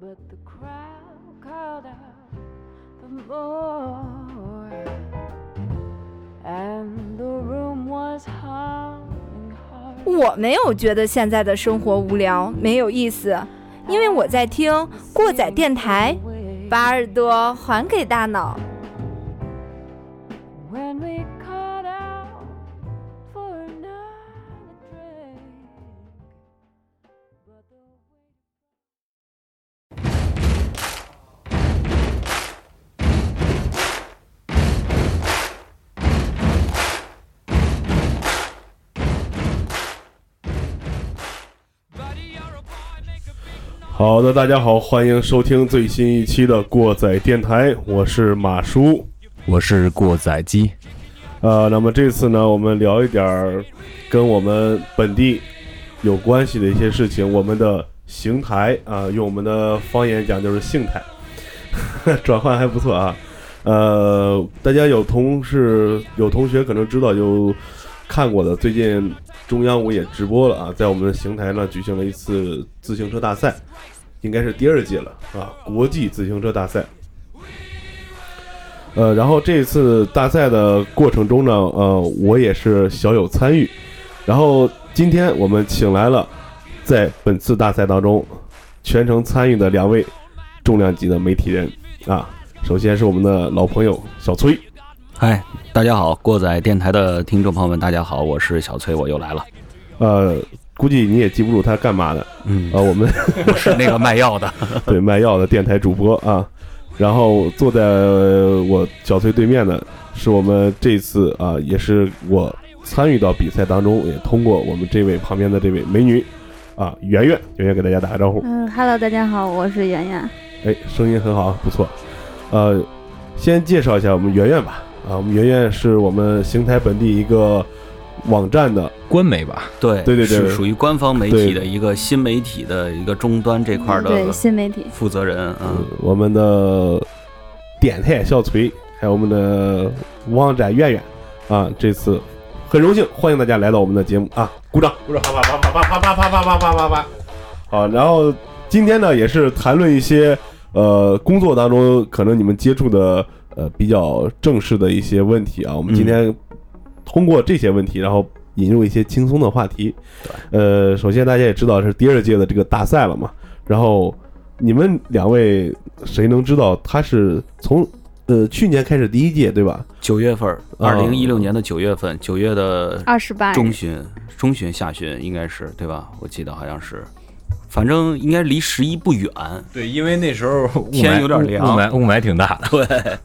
but the crowd called out for more. And the room was humming hard. 我没有觉得现在的生活无聊没有意思，因为我在听过载电台，把耳朵还给大脑。好的，大家好，欢迎收听最新一期的过载电台，我是马叔。我是过载机，呃，那么这次呢，我们聊一点儿跟我们本地有关系的一些事情，我们的邢台啊、用我们的方言讲就是邢台，转换还不错啊。呃，大家有同事有同学可能知道有看过的，最近中央五也直播了啊，在我们的邢台呢举行了一次自行车大赛，应该是第二届了啊，国际自行车大赛。呃，然后这次大赛的过程中呢，呃，我也是小有参与。然后今天我们请来了在本次大赛当中全程参与的两位重量级的媒体人啊。首先是我们的老朋友小崔，嗨，大家好，过载电台的听众朋友们，大家好，我是小崔，我又来了。呃，估计你也记不住他干嘛的嗯啊。，我们我 是那个卖药的。对卖药的电台主播啊。然后坐在我小崔对面的是我们这次啊，也是我参与到比赛当中，也通过我们这位旁边的这位美女啊，圆圆，圆圆给大家打个招呼。嗯，Hello，大家好，我是圆圆。哎，声音很好，不错。呃，先介绍一下我们圆圆吧。啊，我们圆圆是我们邢台本地一个网站的，官媒吧？对对对对是属于官方媒体的一个新媒体的一个终端这块的对的新媒体，负责人。啊嗯，我们的电台小崔，还有我们的网站圆圆啊，这次很荣幸欢迎大家来到我们的节目啊，鼓掌，鼓掌，啪啪啪啪啪啪啪啪啪啪啪啪。好，然后今天呢，也是谈论一些呃工作当中可能你们接触的呃比较正式的一些问题啊，我们今天通过这些问题，然后引入一些轻松的话题。呃，首先大家也知道是第二届的这个大赛了嘛，然后你们两位谁能知道他是从呃去年开始第一届对吧？九月份，啊二零一六年的九月份，九月的二十八中旬、中旬、下旬应该是对吧？我记得好像是，反正应该离十一不远。对，因为那时候天有点凉雾霾雾霾挺大的。对，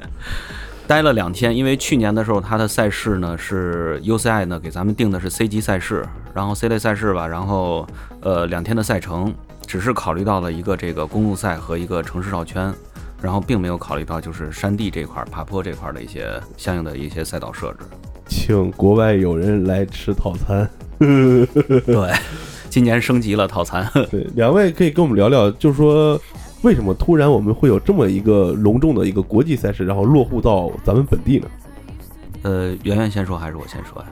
待了两天，因为去年的时候它的赛事呢是 UCI 呢给咱们定的是 C 级赛事，然后 C 类赛事吧，然后呃两天的赛程，只是考虑到了一个这个公路赛和一个城市绕圈，然后并没有考虑到就是山地这块儿、爬坡这块儿的一些相应的一些赛道设置。请国外友人来吃套餐。对，今年升级了套餐。对，两位可以跟我们聊聊，就是说为什么突然我们会有这么一个隆重的一个国际赛事，然后落户到咱们本地呢？呃，圆圆先说还是我先说呀？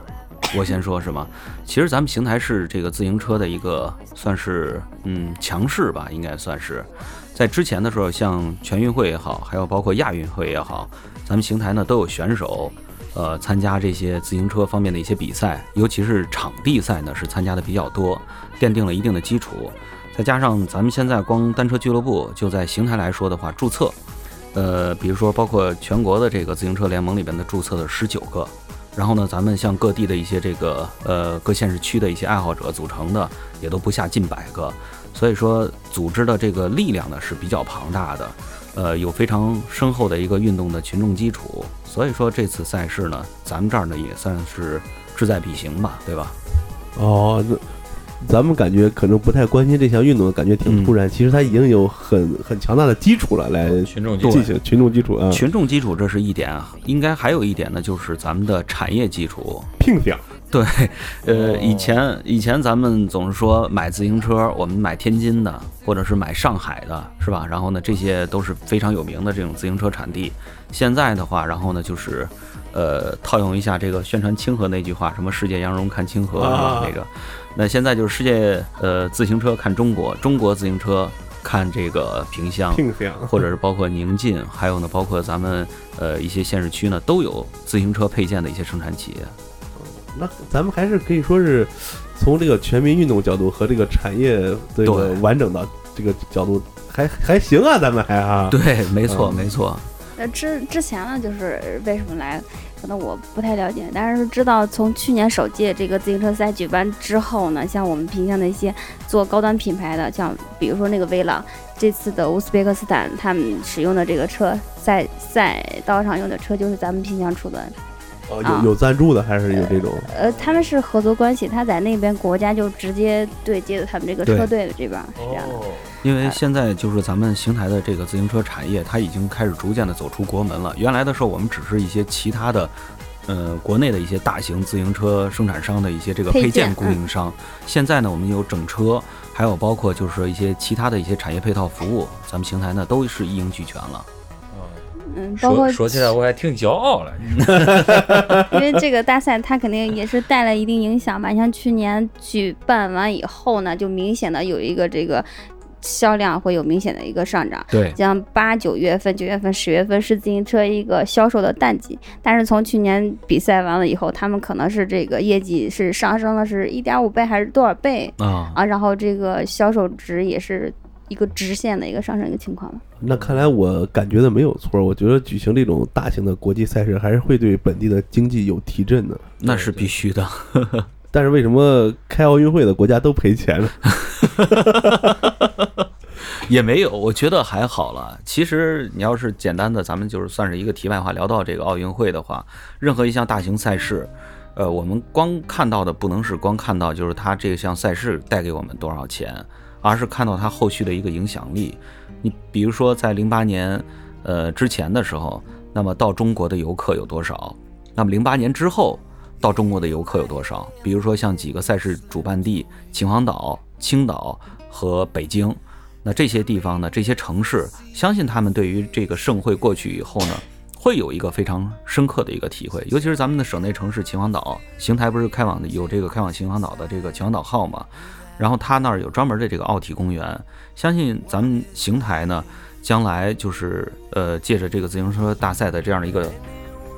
我先说是吗？其实咱们邢台市这个自行车的一个算是嗯强势吧，应该算是。在之前的时候，像全运会也好，还有包括亚运会也好，咱们邢台呢都有选手，呃，参加这些自行车方面的一些比赛，尤其是场地赛呢是参加的比较多，奠定了一定的基础。再加上咱们现在光单车俱乐部就在邢台来说的话，注册，呃，比如说包括全国的这个自行车联盟里边的注册的十九个，然后呢，咱们像各地的一些这个呃各县市区的一些爱好者组成的，也都不下近百个，所以说组织的这个力量呢是比较庞大的，呃，有非常深厚的一个运动的群众基础，所以说这次赛事呢，咱们这儿呢也算是志在必行吧，对吧？哦，那咱们感觉可能不太关心这项运动，感觉挺突然。其实它已经有很很强大的基础了，来群众群众基础啊，群众基础这是一点，啊，应该还有一点呢，就是咱们的产业基础。拼点。对，呃，哦以前以前咱们总是说买自行车，我们买天津的，或者是买上海的，是吧？然后呢，这些都是非常有名的这种自行车产地。现在的话，然后呢，就是，呃，套用一下这个宣传清河那句话，什么“世界羊绒看清河”是吧？啊那个，那现在就是世界呃自行车看中国，中国自行车看这个萍乡，或者是包括宁晋，还有呢，包括咱们呃一些县市区呢，都有自行车配件的一些生产企业。那咱们还是可以说是从这个全民运动角度和这个产业这个对完整的这个角度，还还行啊，咱们还啊，对，没错，嗯没错。那，之之前呢，就是为什么来，可能我不太了解，但是知道从去年首届这个自行车赛举办之后呢，像我们萍乡的一些做高端品牌的，像比如说那个威朗，这次的乌兹别克斯坦他们使用的这个车赛赛道上用的车就是咱们萍乡出的，哦啊有有赞助的还是有这种，呃，他们是合作关系，他在那边国家就直接对接的他们这个车队的这边儿是这样的。因为现在就是咱们邢台的这个自行车产业，它已经开始逐渐的走出国门了。原来的时候，我们只是一些其他的，呃，国内的一些大型自行车生产商的一些这个配件供应商。现在呢，我们有整车，还有包括就是一些其他的一些产业配套服务，咱们邢台呢都是一应俱全了。嗯，包括说说起来我还挺骄傲了。因为这个大赛它肯定也是带来一定影响吧。你像去年举办完以后呢，就明显的有一个这个销量会有明显的一个上涨。对，像八九月份、九月份、十月份是自行车一个销售的淡季，但是从去年比赛完了以后，他们可能是这个业绩是上升了是一点五倍还是多少倍啊，啊？然后这个销售值也是一个直线的一个上升一个情况了。那看来我感觉的没有错，我觉得举行这种大型的国际赛事还是会对本地的经济有提振的。那是必须的。但是为什么开奥运会的国家都赔钱呢？也没有，我觉得还好了。其实你要是简单的，咱们就是算是一个题外话，聊到这个奥运会的话，任何一项大型赛事，呃，我们光看到的不能是光看到就是它这项赛事带给我们多少钱，而是看到它后续的一个影响力。你比如说在零八年，呃之前的时候，那么到中国的游客有多少？那么零八年之后到中国的游客有多少？比如说像几个赛事主办地秦皇岛、青岛和北京。那这些地方呢，这些城市，相信他们对于这个盛会过去以后呢，会有一个非常深刻的一个体会。尤其是咱们的省内城市秦皇岛，邢台不是开往的有这个开往秦皇岛的这个秦皇岛号吗？然后它那儿有专门的这个奥体公园，相信咱们邢台呢，将来就是呃借着这个自行车大赛的这样的一个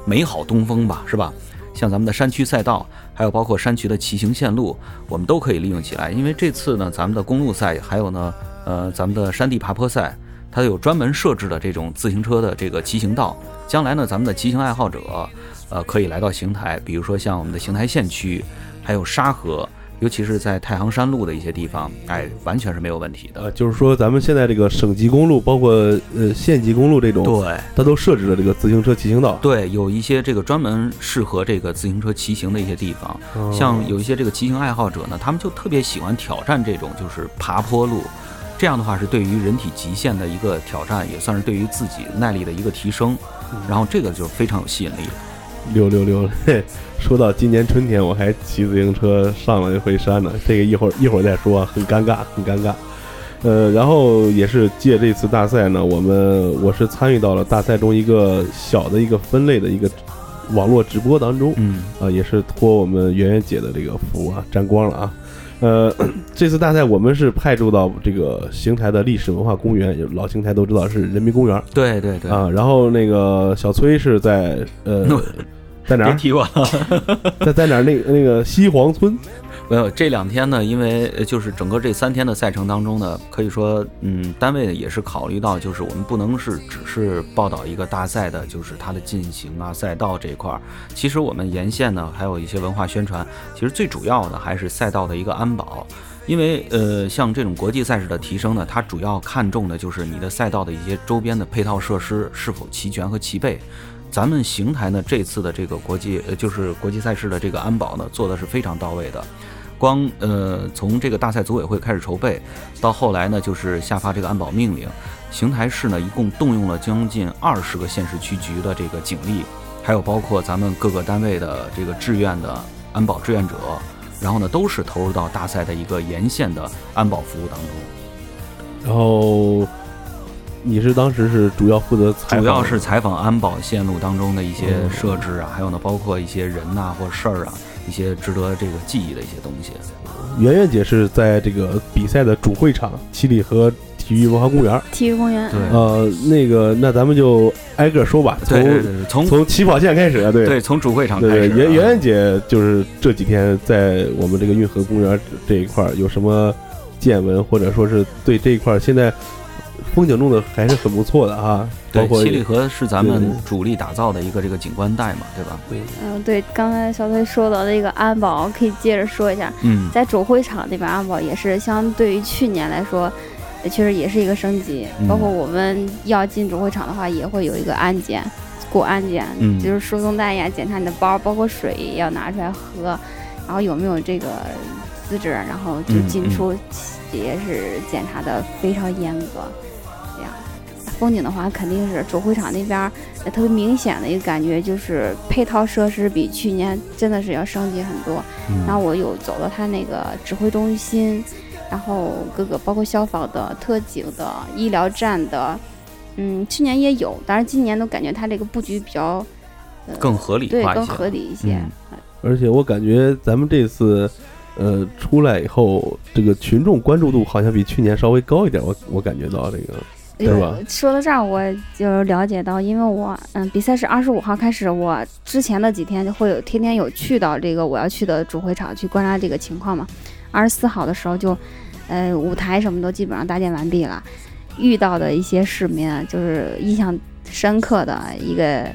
美好东风吧，是吧？像咱们的山区赛道，还有包括山区的骑行线路，我们都可以利用起来。因为这次呢，咱们的公路赛，还有呢，呃，咱们的山地爬坡赛，它有专门设置的这种自行车的这个骑行道。将来呢，咱们的骑行爱好者，呃，可以来到邢台，比如说像我们的邢台县区，还有沙河，尤其是在太行山路的一些地方，哎，完全是没有问题的。呃，就是说咱们现在这个省级公路，包括呃县级公路这种，对它都设置了这个自行车骑行道。对，有一些这个专门适合这个自行车骑行的一些地方，哦像有一些这个骑行爱好者呢，他们就特别喜欢挑战这种就是爬坡路，这样的话是对于人体极限的一个挑战，也算是对于自己耐力的一个提升，然后这个就非常有吸引力。六六六！嘿，说到今年春天，我还骑自行车上了一回山呢，这个一会儿一会儿再说，很尴尬，很尴尬。呃，然后也是借这次大赛呢，我们我是参与到了大赛中一个小的一个分类的一个网络直播当中，嗯，啊，也是托我们圆圆姐的这个福啊，沾光了啊。呃，这次大赛我们是派驻到这个邢台的历史文化公园，老邢台都知道是人民公园对对对，啊。然后那个小崔是在呃，在哪儿？别提我了。在在哪儿？那个那个西黄村没有这两天呢，因为呃就是整个这三天的赛程当中呢，可以说，嗯，单位也是考虑到，就是我们不能是只是报道一个大赛的，就是它的进行啊、赛道这一块儿。其实我们沿线呢，还有一些文化宣传，其实最主要的还是赛道的一个安保。因为呃，像这种国际赛事的提升呢，它主要看重的就是你的赛道的一些周边的配套设施是否齐全和齐备。咱们邢台呢，这次的这个国际呃，就是国际赛事的这个安保呢，做的是非常到位的。光呃，从这个大赛组委会开始筹备，到后来呢，就是下发这个安保命令。邢台市呢，一共动用了将近二十个县市区局的这个警力，还有包括咱们各个单位的这个志愿的安保志愿者，然后呢，都是投入到大赛的一个沿线的安保服务当中。然后你是当时是主要负责采访，主要是采访安保线路当中的一些嗯设置啊，还有呢，包括一些人呐、或事儿啊，一些值得这个记忆的一些东西。圆圆姐是在这个比赛的主会场七里河体育文化公园。体育公园，对。呃，那个，那咱们就挨个说吧，从对对对，从从起跑线开始啊，对。对从主会场开始啊，圆圆圆姐就是这几天在我们这个运河公园这一块儿有什么见闻，或者说是对这一块儿现在风景弄得还是很不错的啊，包对，括七里河是咱们主力打造的一个这个景观带嘛，对吧？嗯，对，刚才小崔说到那个安保，可以接着说一下，嗯，在主会场那边安保也是相对于去年来说，呃确实也是一个升级。嗯包括我们要进主会场的话，也会有一个安检，过安检，嗯就是输送带呀，检查你的包，包括水也要拿出来喝，然后有没有这个资质，然后就嗯进出也是检查的非常严格。风景的话肯定是主会场那边特别明显的一个感觉，就是配套设施比去年真的是要升级很多。嗯。然后我有走到他那个指挥中心，然后各个包括消防的、特警的、医疗站的，嗯，去年也有，但是今年都感觉他这个布局比较，呃，更合理对更合理一些。嗯。而且我感觉咱们这次，呃，出来以后，这个群众关注度好像比去年稍微高一点，我我感觉到这个，是吧呃说到这儿，我就了解到，因为我嗯，比赛是二十五号开始，我之前的几天就会有天天有去到这个我要去的主会场去观察这个情况嘛。二十四号的时候就，呃，舞台什么都基本上搭建完毕了，遇到的一些市民啊，就是印象深刻的一个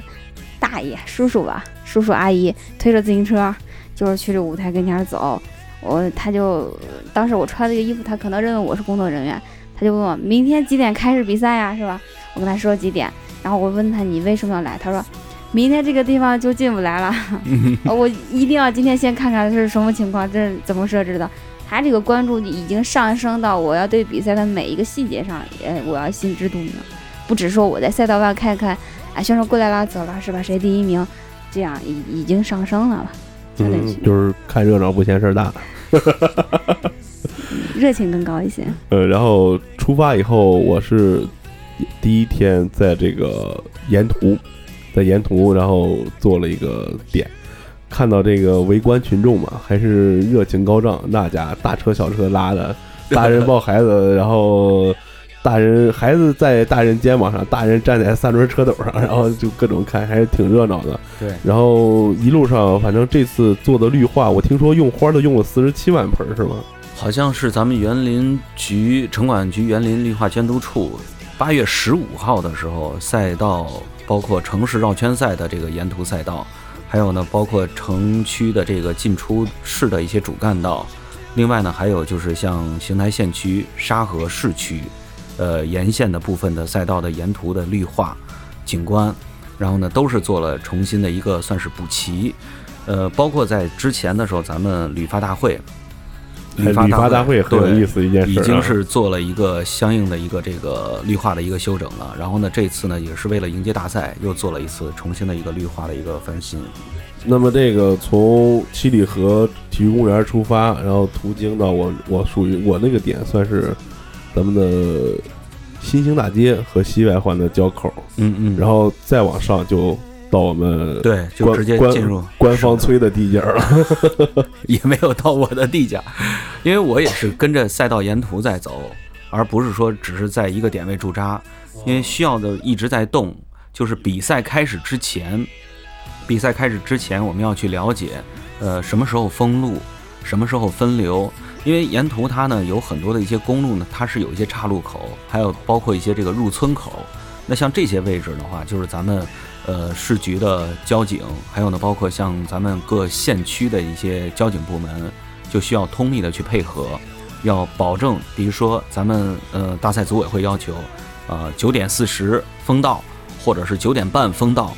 大爷叔叔吧，叔叔阿姨推着自行车，就是去这舞台跟前儿走。我他就当时我穿这个衣服，他可能认为我是工作人员，他就问我明天几点开始比赛呀，是吧？我跟他说几点，然后我问他你为什么要来，他说明天这个地方就进不来了，呃我一定要今天先看看是什么情况，这是怎么设置的。他这个关注已经上升到我要对比赛的每一个细节上，呃，我要心知肚明，不只说我在赛道外看看，啊，选手过来了走了是吧？谁第一名，这样已已经上升了吧？嗯，就是看热闹不嫌事儿大。热情更高一些。呃，然后出发以后，我是第一天在这个沿途，在沿途，然后做了一个点，看到这个围观群众嘛，还是热情高涨，那家大车小车拉的，大人抱孩子，然后大人孩子在大人肩膀上，大人站在三轮车斗上，然后就各种看，还是挺热闹的。对，然后一路上，反正这次做的绿化，我听说用花都用了四十七万盆儿，是吗？好像是咱们园林局城管局园林绿化监督处八月十五号的时候，赛道包括城市绕圈赛的这个沿途赛道，还有呢，包括城区的这个进出市的一些主干道，另外呢，还有就是像邢台县区、沙河市区，呃沿线的部分的赛道的沿途的绿化景观，然后呢，都是做了重新的一个算是补齐。呃，包括在之前的时候，咱们旅发大会，旅发大会很有意思一件事、啊，已经是做了一个相应的一个这个绿化的一个修整了。然后呢，这次呢也是为了迎接大赛，又做了一次重新的一个绿化的一个翻新。那么这个从七里河体育公园出发，然后途经到我我属于我那个点，算是咱们的新兴大街和西外环的交口，嗯嗯然后再往上就到我们对，就直接进入官方催的地界儿了。也没有到我的地界儿，因为我也是跟着赛道沿途在走，而不是说只是在一个点位驻扎，因为需要的一直在动。就是比赛开始之前，比赛开始之前，我们要去了解，呃，什么时候封路，什么时候分流，因为沿途它呢有很多的一些公路呢，它是有一些岔路口，还有包括一些这个入村口。那像这些位置的话，就是咱们呃市局的交警，还有呢包括像咱们各县区的一些交警部门，就需要通力的去配合，要保证，比如说咱们呃大赛组委会要求，呃九点四十封道，或者是九点半封道。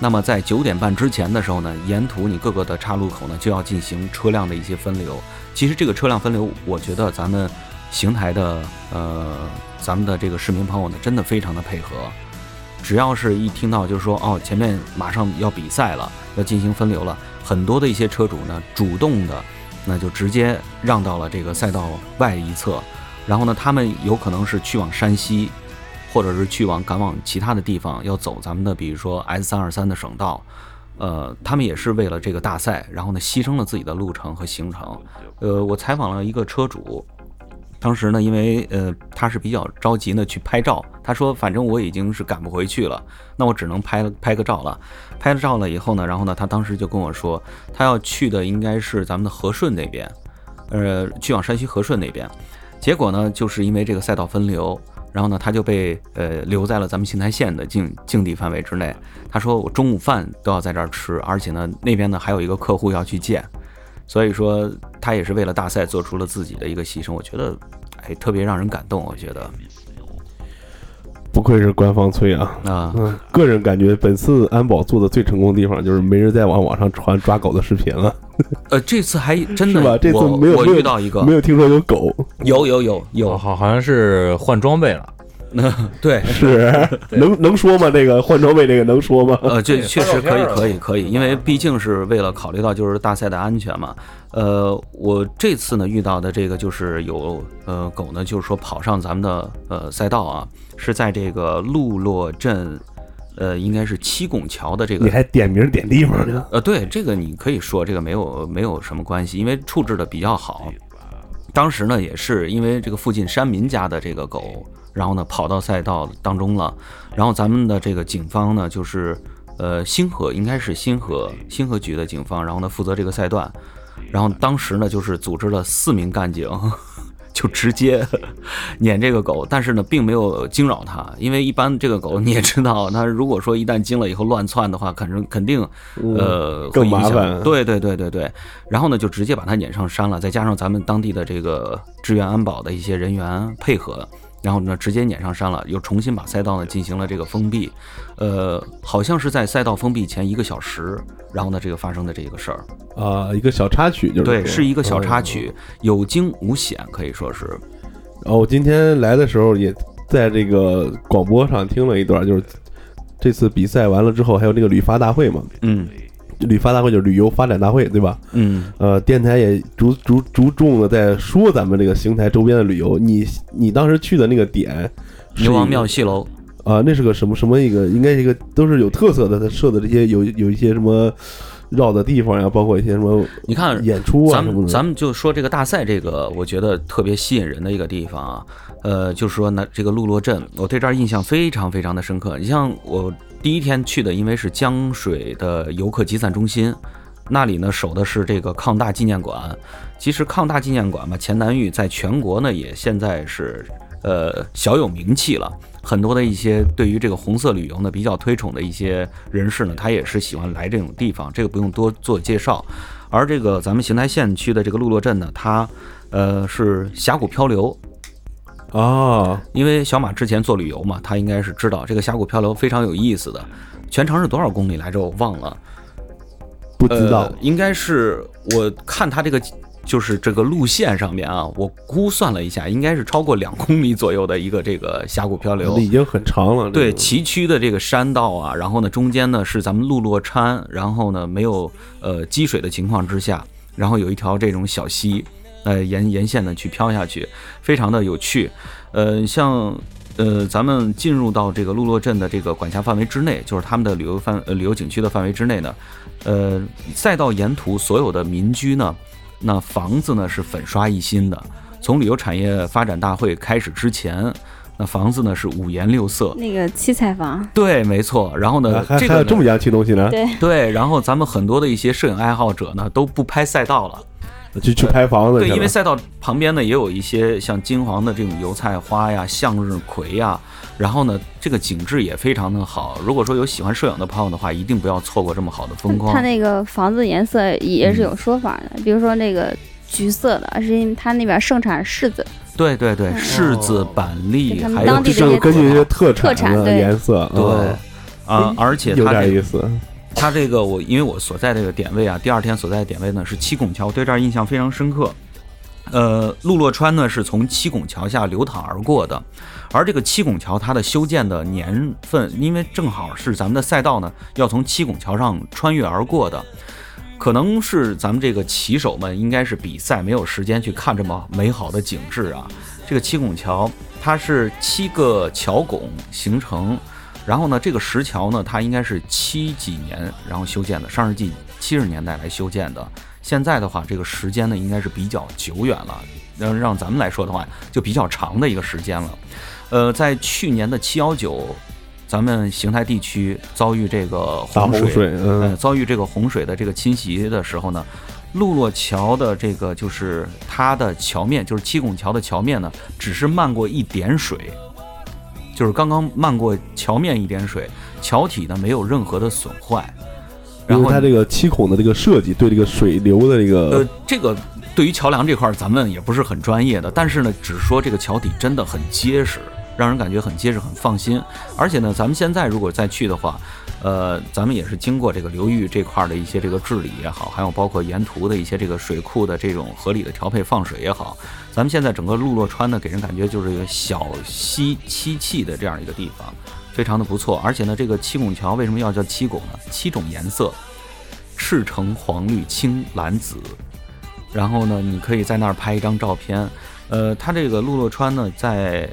那么在九点半之前的时候呢，沿途你各个的岔路口呢就要进行车辆的一些分流。其实这个车辆分流，我觉得咱们邢台的呃咱们的这个市民朋友呢，真的非常的配合。只要是一听到就是说哦，前面马上要比赛了，要进行分流了，很多的一些车主呢，主动的那就直接让到了这个赛道外一侧，然后呢，他们有可能是去往山西，或者是去往赶往其他的地方，要走咱们的比如说 S 三二三的省道，呃，他们也是为了这个大赛，然后呢，牺牲了自己的路程和行程。呃，我采访了一个车主，当时呢，因为呃他是比较着急呢去拍照，他说反正我已经是赶不回去了，那我只能拍拍个照了。拍了照了以后呢，然后呢，他当时就跟我说，他要去的应该是咱们的和顺那边，呃，去往山西和顺那边。结果呢，就是因为这个赛道分流，然后呢，他就被呃留在了咱们邢台县的境境地范围之内。他说我中午饭都要在这儿吃，而且呢，那边呢还有一个客户要去见，所以说他也是为了大赛做出了自己的一个牺牲。我觉得，哎，特别让人感动。我觉得不愧是官方催啊！啊，嗯，个人感觉本次安保做的最成功的地方就是没人再往网上传抓狗的视频了，呃，这次还真的是吧？这次我我遇到一个没有听说有狗，有有有有有好好像是换装备了，对 是 能能说吗？这个换装备这个能说吗？呃，这确实可以，可以，可以，因为毕竟是为了考虑到就是大赛的安全嘛。呃，我这次呢遇到的这个就是有呃狗呢，就是说跑上咱们的呃赛道啊，是在这个鹿洛镇，呃，应该是七拱桥的这个你还点名点地方呢？呃，对，这个你可以说，这个没有没有什么关系，因为处置的比较好。当时呢，也是因为这个附近山民家的这个狗，然后呢跑到赛道当中了，然后咱们的这个警方呢，就是呃星河应该是星河星河局的警方，然后呢负责这个赛段，然后当时呢就是组织了四名干警。就直接 撵这个狗，但是呢，并没有惊扰它，因为一般这个狗你也知道，它如果说一旦惊了以后乱窜的话，肯定肯定呃更麻烦。对对对对对，然后呢，就直接把它撵上山了，再加上咱们当地的这个支援安保的一些人员配合，然后呢，直接撵上山了，又重新把赛道呢进行了这个封闭，呃，好像是在赛道封闭前一个小时，然后呢，这个发生的这个事儿，啊，一个小插曲就是对，是一个小插哦曲，有惊无险，可以说是，然后我今天来的时候也在这个广播上听了一段，就是这次比赛完了之后，还有那个旅发大会嘛，嗯旅发大会就是旅游发展大会，对吧？嗯。呃，电台也着着着重的在说咱们这个邢台周边的旅游。你你当时去的那个点，是牛王庙戏楼，啊，那是个什么什么一个，应该是一个都是有特色的，它设的这些有有一些什么绕的地方呀，包括一些什么你看，演出啊咱们。咱们就说这个大赛，这个我觉得特别吸引人的一个地方啊，呃，就是说呢，这个鹿洛镇，我对这儿印象非常非常的深刻。你像我第一天去的，因为是江水的游客集散中心，那里呢守的是这个抗大纪念馆。其实抗大纪念馆嘛，钱南峪在全国呢也现在是呃小有名气了。很多的一些对于这个红色旅游呢比较推崇的一些人士呢，他也是喜欢来这种地方，这个不用多做介绍。而这个咱们邢台县区的这个陆洛镇呢，它呃是峡谷漂流，啊，因为小马之前做旅游嘛，他应该是知道这个峡谷漂流非常有意思的。全长是多少公里来着？我忘了，不知道呃，应该是我看他这个就是这个路线上面啊，我估算了一下，应该是超过两公里左右的一个这个峡谷漂流那。已经很长了。对崎岖的这个山道啊，然后呢，中间呢是咱们路落川，然后呢没有呃积水的情况之下，然后有一条这种小溪，呃沿沿线呢去飘下去，非常的有趣。呃，像呃咱们进入到这个陆洛镇的这个管辖范围之内，就是他们的旅游范呃旅游景区的范围之内呢，呃赛道沿途所有的民居呢，那房子呢是粉刷一新的。从旅游产业发展大会开始之前，那房子呢是五颜六色，那个七彩房，对，没错。然后呢这个这么洋气东西呢，对，对，然后咱们很多的一些摄影爱好者呢都不拍赛道了，去去拍房子去对，因为赛道旁边呢也有一些像金黄的这种油菜花呀、向日葵呀，然后呢这个景致也非常的好。如果说有喜欢摄影的朋友的话，一定不要错过这么好的风光。它那个房子颜色也是有说法的，比如说那个橘色的，是因为它那边盛产柿子，对对对，嗯柿子、板栗，还有当地的一些是根据一些特特产的颜色，对啊啊，而且有它这个点意思。它这个我因为我所在这个点位啊，第二天所在的点位呢是七拱桥，我对这儿印象非常深刻。呃，陆洛川呢是从七拱桥下流淌而过的，而这个七拱桥它的修建的年份，因为正好是咱们的赛道呢要从七拱桥上穿越而过的，可能是咱们这个骑手们应该是比赛没有时间去看这么美好的景致啊。这个七拱桥它是七个桥拱形成，然后呢，这个石桥呢，它应该是七几年然后修建的，上世纪七十年代来修建的。现在的话，这个时间呢应该是比较久远了，让让咱们来说的话，就比较长的一个时间了。呃，在去年的七幺九，咱们邢台地区遭遇这个洪水，洪水，呃，嗯，遭遇这个洪水的这个侵袭的时候呢，陆洛桥的这个就是它的桥面，就是七拱桥的桥面呢，只是漫过一点水，就是刚刚漫过桥面一点水，桥体呢没有任何的损坏。然后它这个七孔的这个设计，对这个水流的这个呃，这个对于桥梁这块儿咱们也不是很专业的，但是呢，只说这个桥体真的很结实，让人感觉很结实、很放心。而且呢，咱们现在如果再去的话，呃，咱们也是经过这个流域这块的一些这个治理也好，还有包括沿途的一些这个水库的这种合理的调配放水也好，咱们现在整个陆洛川呢，给人感觉就是一个小溪七气的这样一个地方。非常的不错，而且呢，这个七拱桥为什么要叫七拱呢？七种颜色，赤橙黄绿青蓝紫，然后呢，你可以在那儿拍一张照片。呃，它这个陆洛川呢，在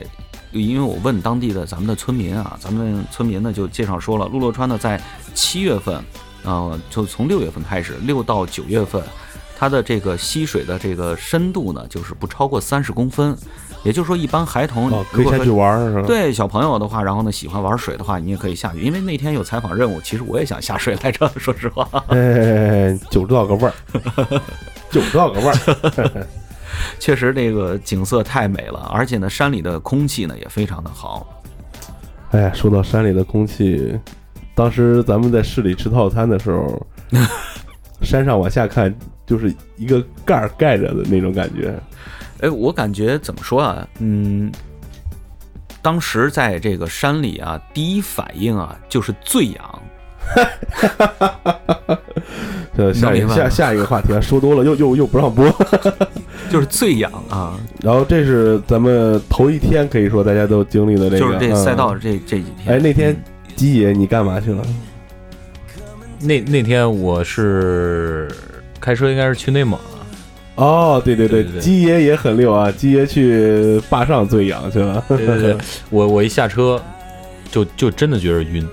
因为我问当地的咱们的村民啊，咱们村民呢就介绍说了，陆洛川呢在七月份，呃，就从六月份开始，六到九月份，它的这个溪水的这个深度呢，就是不超过三十公分，也就是说，一般孩童哦，可以下如果说去玩儿，是吧？对小朋友的话，然后呢喜欢玩水的话，你也可以下去。因为那天有采访任务，其实我也想下水来着，说实话。哎，就知道个味儿，就知道个味儿。确实这个景色太美了，而且呢，山里的空气呢也非常的好。哎呀，说到山里的空气，当时咱们在市里吃套餐的时候，山上往下看就是一个盖儿盖着的那种感觉。哎，我感觉怎么说啊？嗯，当时在这个山里啊，第一反应啊就是醉氧。呃，下一能明白吗下下一个话题啊，说多了又又又不让播。就是醉氧啊，然后这是咱们头一天可以说大家都经历的这个，就是这赛道嗯这这几天。哎，那天嗯鸡爷你干嘛去了？那那天我是开车，应该是去内蒙了。哦，对对对对对鸡爷也很溜啊，鸡爷去坝上醉氧去了。对对对，我我一下车就就真的觉得晕，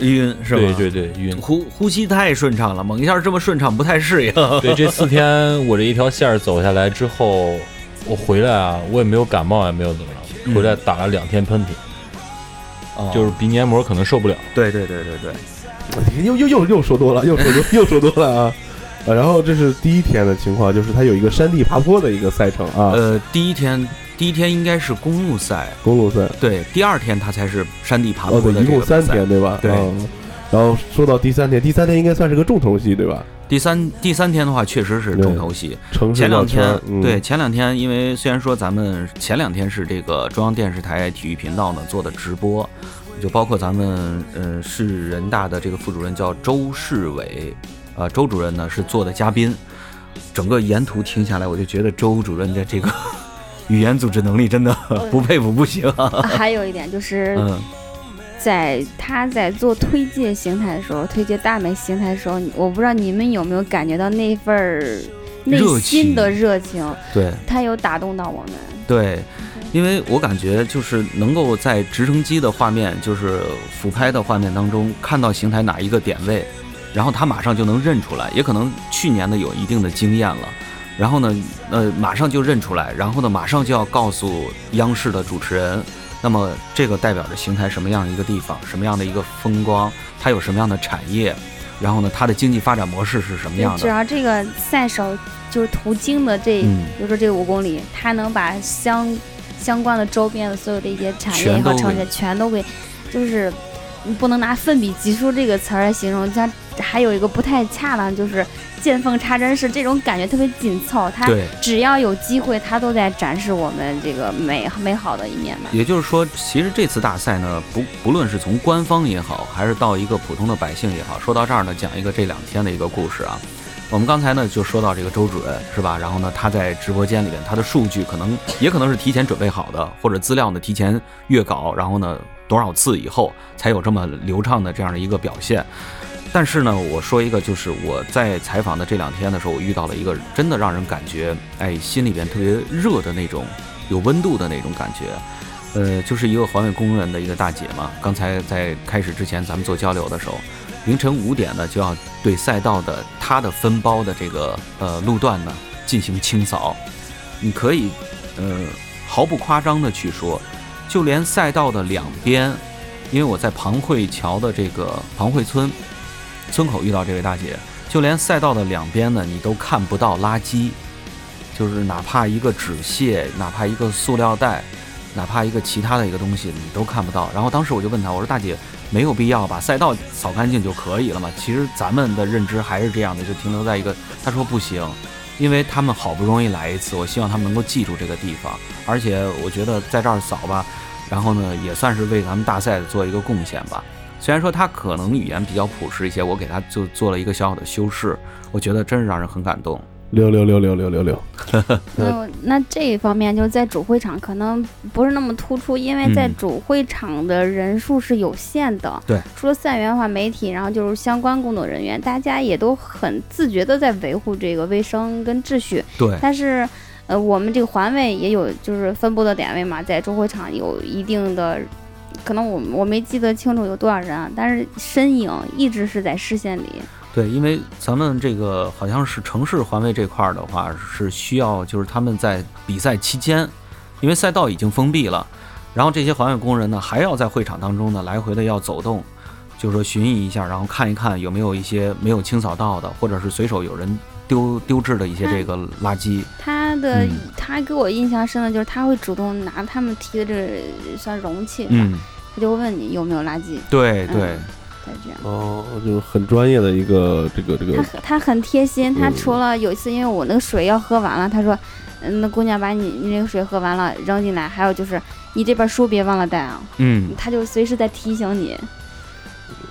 晕是吧？对对对晕。呼呼吸太顺畅了，猛一下这么顺畅不太适应。对，这四天我这一条线儿走下来之后，我回来啊，我也没有感冒，也没有怎么着，回来打了两天喷嚏，哦就是鼻黏膜可能受不了。对对对对对，又又又又说多了，又说多又说多了啊！啊，然后这是第一天的情况，就是它有一个山地爬坡的一个赛程啊，呃，第一天第一天应该是公路赛，公路赛。对，第二天它才是山地爬坡哦，对，的一共三天对吧？对嗯然后说到第三天，第三天应该算是个重头戏对吧？第三第三天的话，确实是重头戏。前两天对，前两天，因为虽然说咱们前两天是这个中央电视台体育频道呢做的直播，就包括咱们呃市人大的这个副主任叫周世伟，呃周主任呢是做的嘉宾，整个沿途听下来，我就觉得周主任的这个语言组织能力真的 不佩服不行啊。还有一点就是嗯，在他在做推介邢台的时候，推介大美邢台的时候，我不知道你们有没有感觉到那份儿内心的热情，对。他有打动到我们。对，因为我感觉就是能够在直升机的画面，就是俯拍的画面当中看到邢台哪一个点位，然后他马上就能认出来，也可能去年的有一定的经验了，然后呢，呃，马上就认出来，然后呢，马上就要告诉央视的主持人，那么这个代表着邢台什么样的一个地方，什么样的一个风光，它有什么样的产业，然后呢，它的经济发展模式是什么样的只？要这个赛手就是途经的这，嗯比如说这五公里，他能把相相关的周边的所有的一些产业和城市全都给，就是你不能拿奋笔疾书这个词儿来形容，像还有一个不太恰当，就是见缝插针式这种感觉特别紧凑，他对。只要有机会，他都在展示我们这个美美好的一面吧。也就是说，其实这次大赛呢，不不论是从官方也好，还是到一个普通的百姓也好，说到这儿呢，讲一个这两天的一个故事啊。我们刚才呢就说到这个周主任是吧？然后呢，他在直播间里边，他的数据可能也可能是提前准备好的，或者资料呢提前阅稿，然后呢多少次以后才有这么流畅的这样的一个表现。但是呢，我说一个，就是我在采访的这两天的时候，我遇到了一个真的让人感觉，哎，心里边特别热的那种，有温度的那种感觉。呃，就是一个环卫工人的一个大姐嘛。刚才在开始之前，咱们做交流的时候，凌晨五点呢就要对赛道的它的分包的这个呃路段呢进行清扫。你可以呃毫不夸张的去说，就连赛道的两边，因为我在庞汇桥的这个庞汇村村口遇到这位大姐，就连赛道的两边呢，你都看不到垃圾，就是哪怕一个纸屑，哪怕一个塑料袋，哪怕一个其他的一个东西，你都看不到。然后当时我就问她，我说大姐，没有必要把赛道扫干净就可以了嘛？其实咱们的认知还是这样的，就停留在一个。她说不行，因为他们好不容易来一次，我希望他们能够记住这个地方，而且我觉得在这儿扫吧，然后呢，也算是为咱们大赛做一个贡献吧。虽然说他可能语言比较朴实一些，我给他就做了一个小小的修饰，我觉得真是让人很感动。六六六六六六六，那那这一方面就是在主会场可能不是那么突出，因为在嗯主会场的人数是有限的。对，除了赛员的话，媒体，然后就是相关工作人员，大家也都很自觉的在维护这个卫生跟秩序。对，但是，呃，我们这个环卫也有就是分布的点位嘛，在主会场有一定的，可能我我没记得清楚有多少人啊，但是身影一直是在视线里。对，因为咱们这个好像是城市环卫这块儿的话，是需要就是他们在比赛期间，因为赛道已经封闭了，然后这些环卫工人呢还要在会场当中呢来回的要走动，就是说巡视一下，然后看一看有没有一些没有清扫到的，或者是随手有人丢丢置的一些这个垃圾。他的、嗯。他给我印象深的就是他会主动拿他们提的这个算容器，嗯，他就问你有没有垃圾，嗯对。对，再这样。哦，就是很专业的一个这个这个他很他很贴心，他嗯。除了有一次，因为我那个水要喝完了，他说，嗯，那姑娘把你你那个水喝完了扔进来，还有就是你这本书别忘了带啊，嗯，他就随时在提醒你。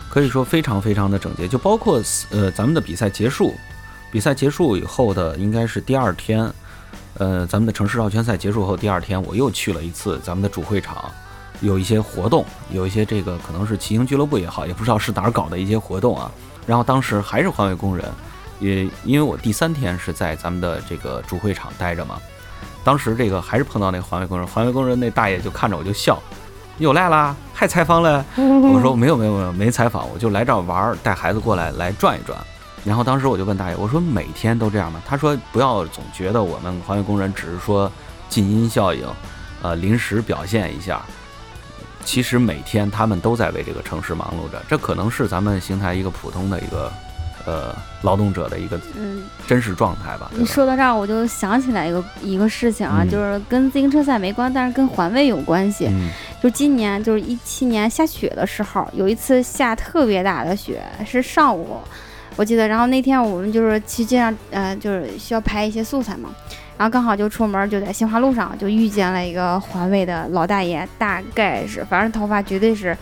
可以说非常非常的整洁，就包括呃咱们的比赛结束，比赛结束以后的应该是第二天，呃咱们的城市绕圈赛结束后第二天，我又去了一次咱们的主会场，有一些活动，有一些这个可能是骑行俱乐部也好，也不知道是哪儿搞的一些活动啊。然后当时还是环卫工人，也因为我第三天是在咱们的这个主会场待着嘛，当时这个还是碰到那个环卫工人，环卫工人那大爷就看着我就笑，又来啦，还采访了。我说没有没有没有没采访，我就来这儿玩儿，带孩子过来来转一转。然后当时我就问大爷，我说每天都这样吗？他说不要总觉得我们环卫工人只是说静音效应，呃临时表现一下。其实每天他们都在为这个城市忙碌着，这可能是咱们邢台一个普通的一个呃劳动者的一个嗯，真实状态吧。对你说到这儿，我就想起来一个一个事情啊，嗯就是跟自行车赛没关，但是跟环卫有关系。嗯就今年就是一七年下雪的时候，有一次下特别大的雪，是上午，我记得。然后那天我们就是去街上，呃，就是需要拍一些素材嘛。然后刚好就出门，就在新华路上就遇见了一个环卫的老大爷，大概是反正头发绝对是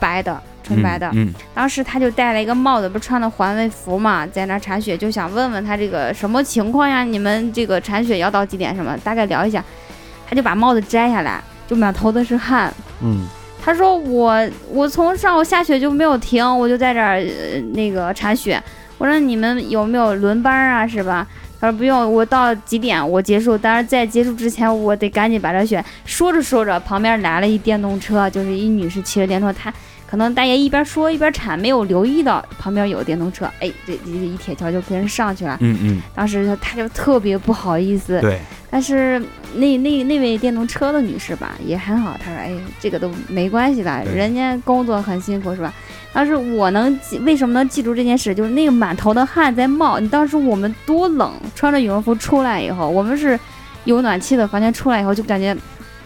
白的，纯白的。嗯当时他就戴了一个帽子，不是穿的环卫服嘛，在那儿铲雪，就想问问他这个什么情况呀？你们这个铲雪要到几点？什么？大概聊一下。他就把帽子摘下来，就满头的是汗。嗯他说我我从上午下雪就没有停，我就在这儿、那个铲雪。我说你们有没有轮班啊？是吧？他说不用，我到几点我结束，但是在结束之前我得赶紧把这雪。说着说着，旁边来了一电动车，就是一女士骑着电动车，她可能大爷一边说一边铲，没有留意到旁边有电动车，哎，这这一铁锹就跟人上去了。嗯嗯，当时他他就特别不好意思，对，但是那那那位电动车的女士吧，也很好，她说：“哎，这个都没关系的，人家工作很辛苦，是吧？”当时我能记，为什么能记住这件事？就是那个满头的汗在冒。你当时我们多冷，穿着羽绒服出来以后，我们是有暖气的房间出来以后就感觉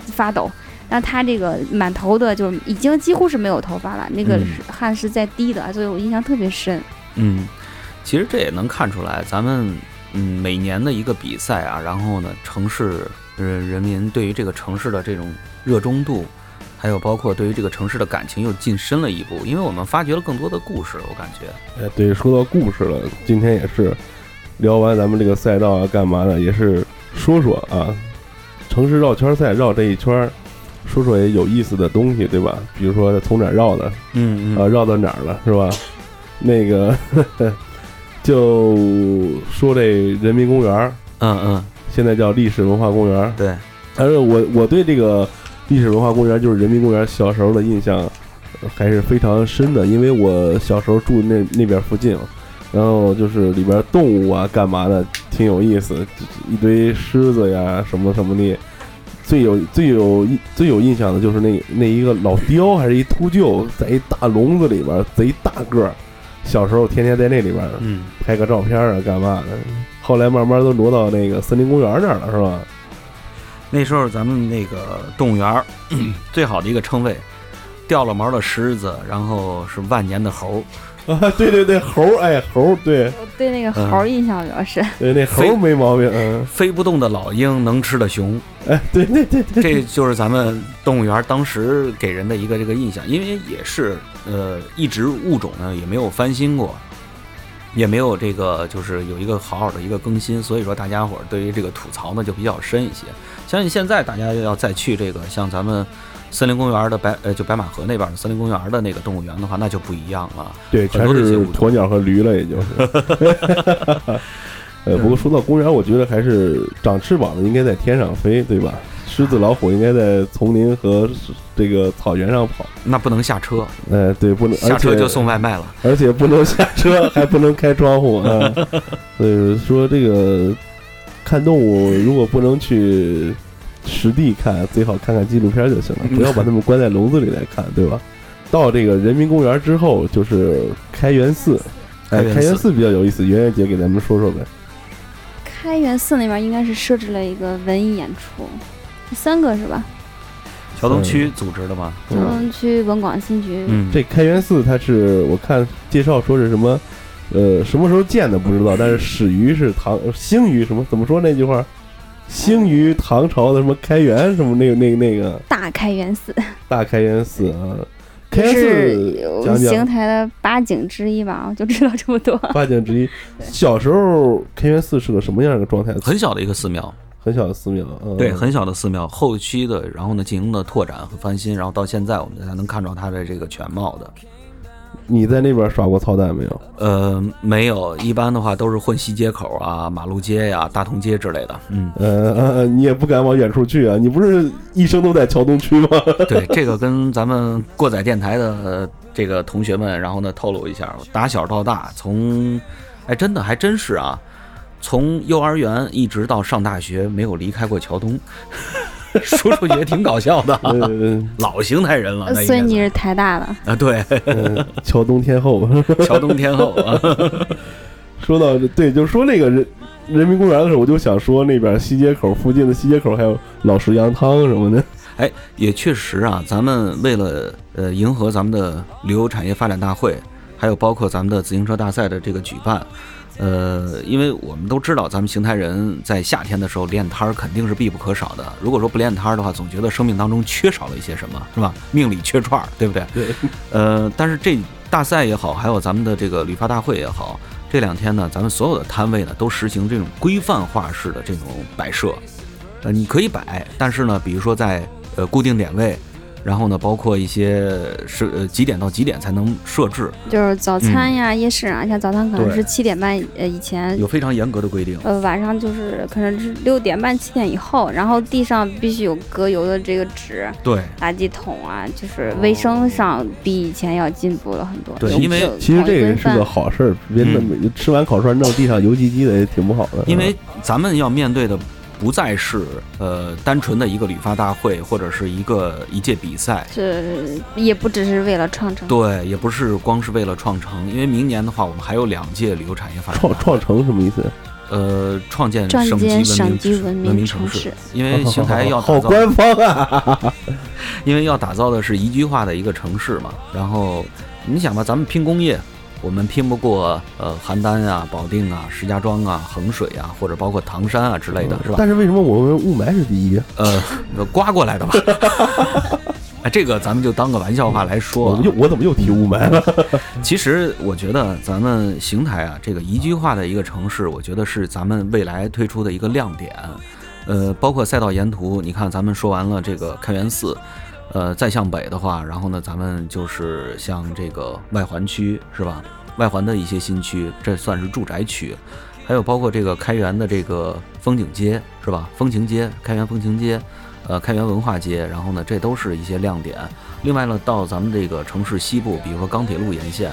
发抖。然后他这个满头的，就是已经几乎是没有头发了，那个汗是在滴的，所以我印象特别深。嗯，其实这也能看出来，咱们嗯每年的一个比赛啊，然后呢，城市人人民对于这个城市的这种热衷度，还有包括对于这个城市的感情又进深了一步，因为我们发掘了更多的故事，我感觉，哎，对，说到故事了，今天也是聊完咱们这个赛道啊，干嘛的，也是说说啊，城市绕圈赛绕这一圈儿，说说也有意思的东西，对吧？比如说从哪儿绕的嗯啊，绕到哪儿了，是吧？那个 就说这人民公园儿，嗯嗯，现在叫历史文化公园儿，对，但是我我对这个历史文化公园，就是人民公园，小时候的印象呃还是非常深的，因为我小时候住那那边附近，然后就是里边动物啊干嘛的，挺有意思，一堆狮子呀什么什么的。最有最有印最有印象的就是那那一个老雕还是一秃鹫，在一大笼子里边儿，贼大个儿。小时候天天在那里边儿嗯，拍个照片啊，干嘛的？后来慢慢都挪到那个森林公园那儿了，是吧？那时候咱们那个动物园儿 最好的一个称谓，掉了毛的狮子，然后是万年的猴儿，啊，对对对，猴儿，哎，猴儿，对我对那个猴儿印象比较深。对，那猴儿没毛病，嗯，飞不动的老鹰，能吃的熊，哎，对对对对，这就是咱们动物园当时给人的一个这个印象，因为也是呃，一直物种呢也没有翻新过，也没有这个就是有一个好好的一个更新，所以说大家伙儿对于这个吐槽呢就比较深一些。相信现在大家要再去这个像咱们森林公园的白呃就白马河那边的森林公园的那个动物园的话，那就不一样了。对，全是鸵鸟和驴了，也就是。呃，不过说到公园，我觉得还是长翅膀的应该在天上飞，对吧？狮子、老虎应该在丛林和这个草原上跑。那不能下车，呃，对，不能下车就送外卖了。而且不能下车，还不能开窗户啊。所以说这个看动物，如果不能去实地看，最好看看纪录片就行了，不要把他们关在笼子里来看，对吧？到这个人民公园之后，就是开元寺。哎，开元寺开元寺比较有意思，圆圆姐给咱们说说呗。开元寺那边应该是设置了一个文艺演出，三个是吧？桥东区组织的吗？桥东区文广新局。嗯，这开元寺它是我看介绍说是什么，呃，什么时候建的不知道，但是始于是唐兴于什么？怎么说那句话？兴于唐朝的什么开元什么那个那个那个大开元寺大开元寺啊，开元寺有讲讲邢台的八景之一吧，我就知道这么多。八景之一。小时候开元寺是个什么样的状态？很小的一个寺庙，很小的寺庙，嗯、对，很小的寺庙，后期的，然后呢进行了拓展和翻新，然后到现在我们才能看到它的这个全貌的。你在那边耍过操蛋没有？呃，没有，一般的话都是混西街口啊、马路街呀、大同街之类的。嗯，呃呃，你也不敢往远处去啊！你不是一生都在桥东区吗？对，这个跟咱们过载电台的、呃这个同学们，然后呢透露一下，打小到大，从，哎，真的还真是啊，从幼儿园一直到上大学，没有离开过桥东。说出去也挺搞笑的，呃，老邢台人了。所以你是台大的，啊，对，呃桥东天后。桥东天后啊，说到对，就说那个人人民公园的时候，我就想说那边西街口附近的西街口还有老石羊汤什么的。哎，也确实啊，咱们为了呃迎合咱们的旅游产业发展大会，还有包括咱们的自行车大赛的这个举办，呃，因为我们都知道，咱们邢台人在夏天的时候练摊儿肯定是必不可少的。如果说不练摊儿的话，总觉得生命当中缺少了一些什么，是吧？命里缺串儿，对不对？对。呃，但是这大赛也好，还有咱们的这个旅发大会也好，这两天呢，咱们所有的摊位呢都实行这种规范化式的这种摆设。呃，你可以摆，但是呢，比如说在呃固定点位，然后呢，包括一些是呃几点到几点才能设置，就是早餐呀、夜市啊，像早餐可能是七点半呃以前有非常严格的规定。呃，晚上就是可能是六点半、七点以后，然后地上必须有隔油的这个纸、对，垃圾桶啊，就是卫生上比以前要进步了很多。对因为其实这个是个好事儿，别那么吃完烤串弄地上油唧唧的也挺不好的。因为咱们要面对的不再是呃单纯的一个旅发大会或者是一个一届比赛，是也不只是为了创城，对，也不是光是为了创城，因为明年的话，我们还有两届旅游产业发展创创城什么意思？呃创建省级文建省明级文明文明城市。因为邢台要打造好官方啊！因为要打造的是宜居化的一个城市嘛。然后你想吧，咱们拼工业，我们拼不过呃邯郸啊、保定啊、石家庄啊、衡水啊，或者包括唐山啊之类的，是吧？但是为什么我们雾霾是第一啊？呃，刮过来的吧。哎，这个咱们就当个玩笑话来说、啊我。又我怎么又提雾霾了？其实我觉得咱们邢台啊，这个宜居化的一个城市，我觉得是咱们未来推出的一个亮点。呃，包括赛道沿途，你看咱们说完了这个开元寺，呃，再向北的话，然后呢，咱们就是像这个外环区是吧？外环的一些新区，这算是住宅区，还有包括这个开元的这个风景街是吧？风情街、开元风情街，呃，开元文化街，然后呢，这都是一些亮点。另外呢，到咱们这个城市西部，比如说钢铁路沿线，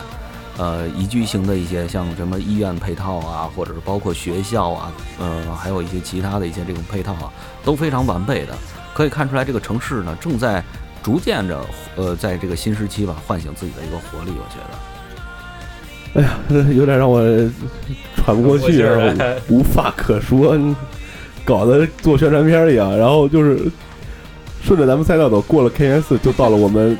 呃宜居型的一些像什么医院配套啊，或者是包括学校啊，呃，还有一些其他的一些这种配套啊，都非常完备的。可以看出来，这个城市呢正在逐渐着呃，在这个新时期吧，唤醒自己的一个活力。我觉得。哎呀，有点让我喘不过气 然后，无话可说，搞得做宣传片一样。然后就是顺着咱们赛道走，过了 KS 就到了我们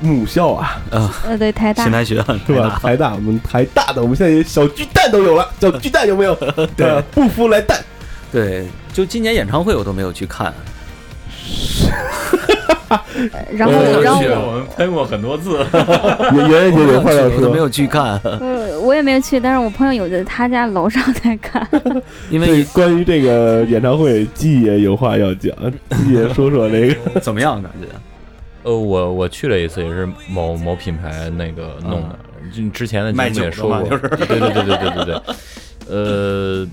母校啊，呃，对，台大新台学院是吧？台大，我们台大的，我们现在小巨蛋都有了，小巨蛋有没有？对呃不服来蛋。对，就今年演唱会我都没有去看。然后呃然后去我们喷过很多次，圆圆姐有话要说，我都没有去看，呃，我也没有去，但是我朋友有在他家楼上在看。因为关于这个演唱会，季爷有话要讲，季爷说说这个。怎么样感觉？呃，我我去了一次，也是某某品牌那个弄的，就之前的卖节目也说过，就是对对对对对对对，呃，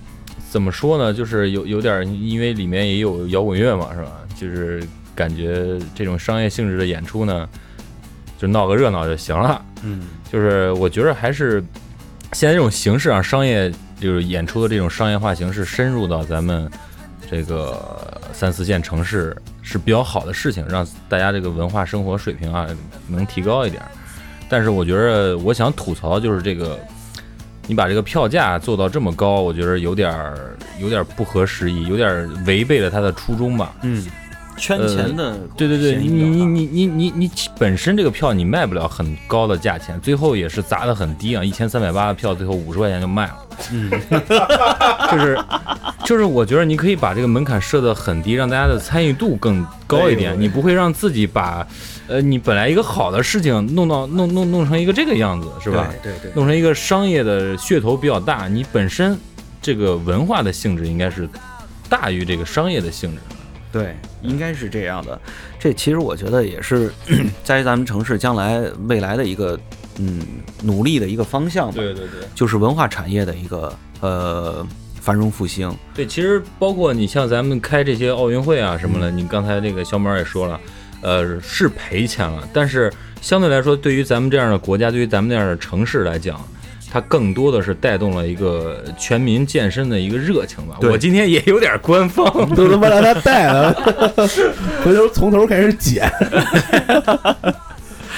怎么说呢？就是有有点，因为里面也有摇滚乐嘛，是吧？就是感觉这种商业性质的演出呢，就闹个热闹就行了。嗯，就是我觉得还是现在这种形式啊，商业就是演出的这种商业化形式深入到咱们这个三四线城市是比较好的事情，让大家这个文化生活水平啊能提高一点儿。但是我觉得我想吐槽就是这个，你把这个票价做到这么高，我觉得有点儿有点儿不合时宜，有点儿违背了他的初衷吧。嗯，圈钱的，对对对，你你你你你你本身这个票你卖不了很高的价钱，最后也是砸的很低啊，一千三百八的票最后五十块钱就卖了。嗯，就是就是，我觉得你可以把这个门槛设的很低，让大家的参与度更高一点，你不会让自己把，呃，你本来一个好的事情弄到弄弄弄成一个这个样子，是吧？对对，弄成一个商业的噱头比较大，你本身这个文化的性质应该是大于这个商业的性质。对，应该是这样的。这其实我觉得也是在于咱们城市将来未来的一个嗯努力的一个方向吧，对对对。就是文化产业的一个呃繁荣复兴。对，其实包括你像咱们开这些奥运会啊什么的，你刚才这个小马也说了，呃，是赔钱了，但是相对来说，对于咱们这样的国家，对于咱们这样的城市来讲，它更多的是带动了一个全民健身的一个热情吧。我今天也有点官方，都他妈让他带了，回头从头开始剪。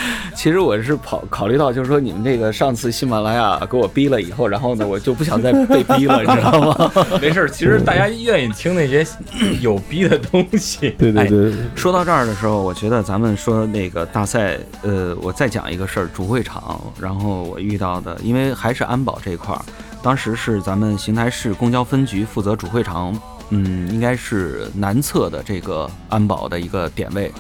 其实我是考考虑到，就是说你们这个上次喜马拉雅给我逼了以后，然后呢，我就不想再被逼了，你知道吗？没事儿。其实大家愿意听那些 有逼的东西。对对对，说到这儿的时候，我觉得咱们说那个大赛，呃，我再讲一个事儿，主会场，然后我遇到的，因为还是安保这一块儿，当时是咱们邢台市公交分局负责主会场，嗯，应该是南侧的这个安保的一个点位。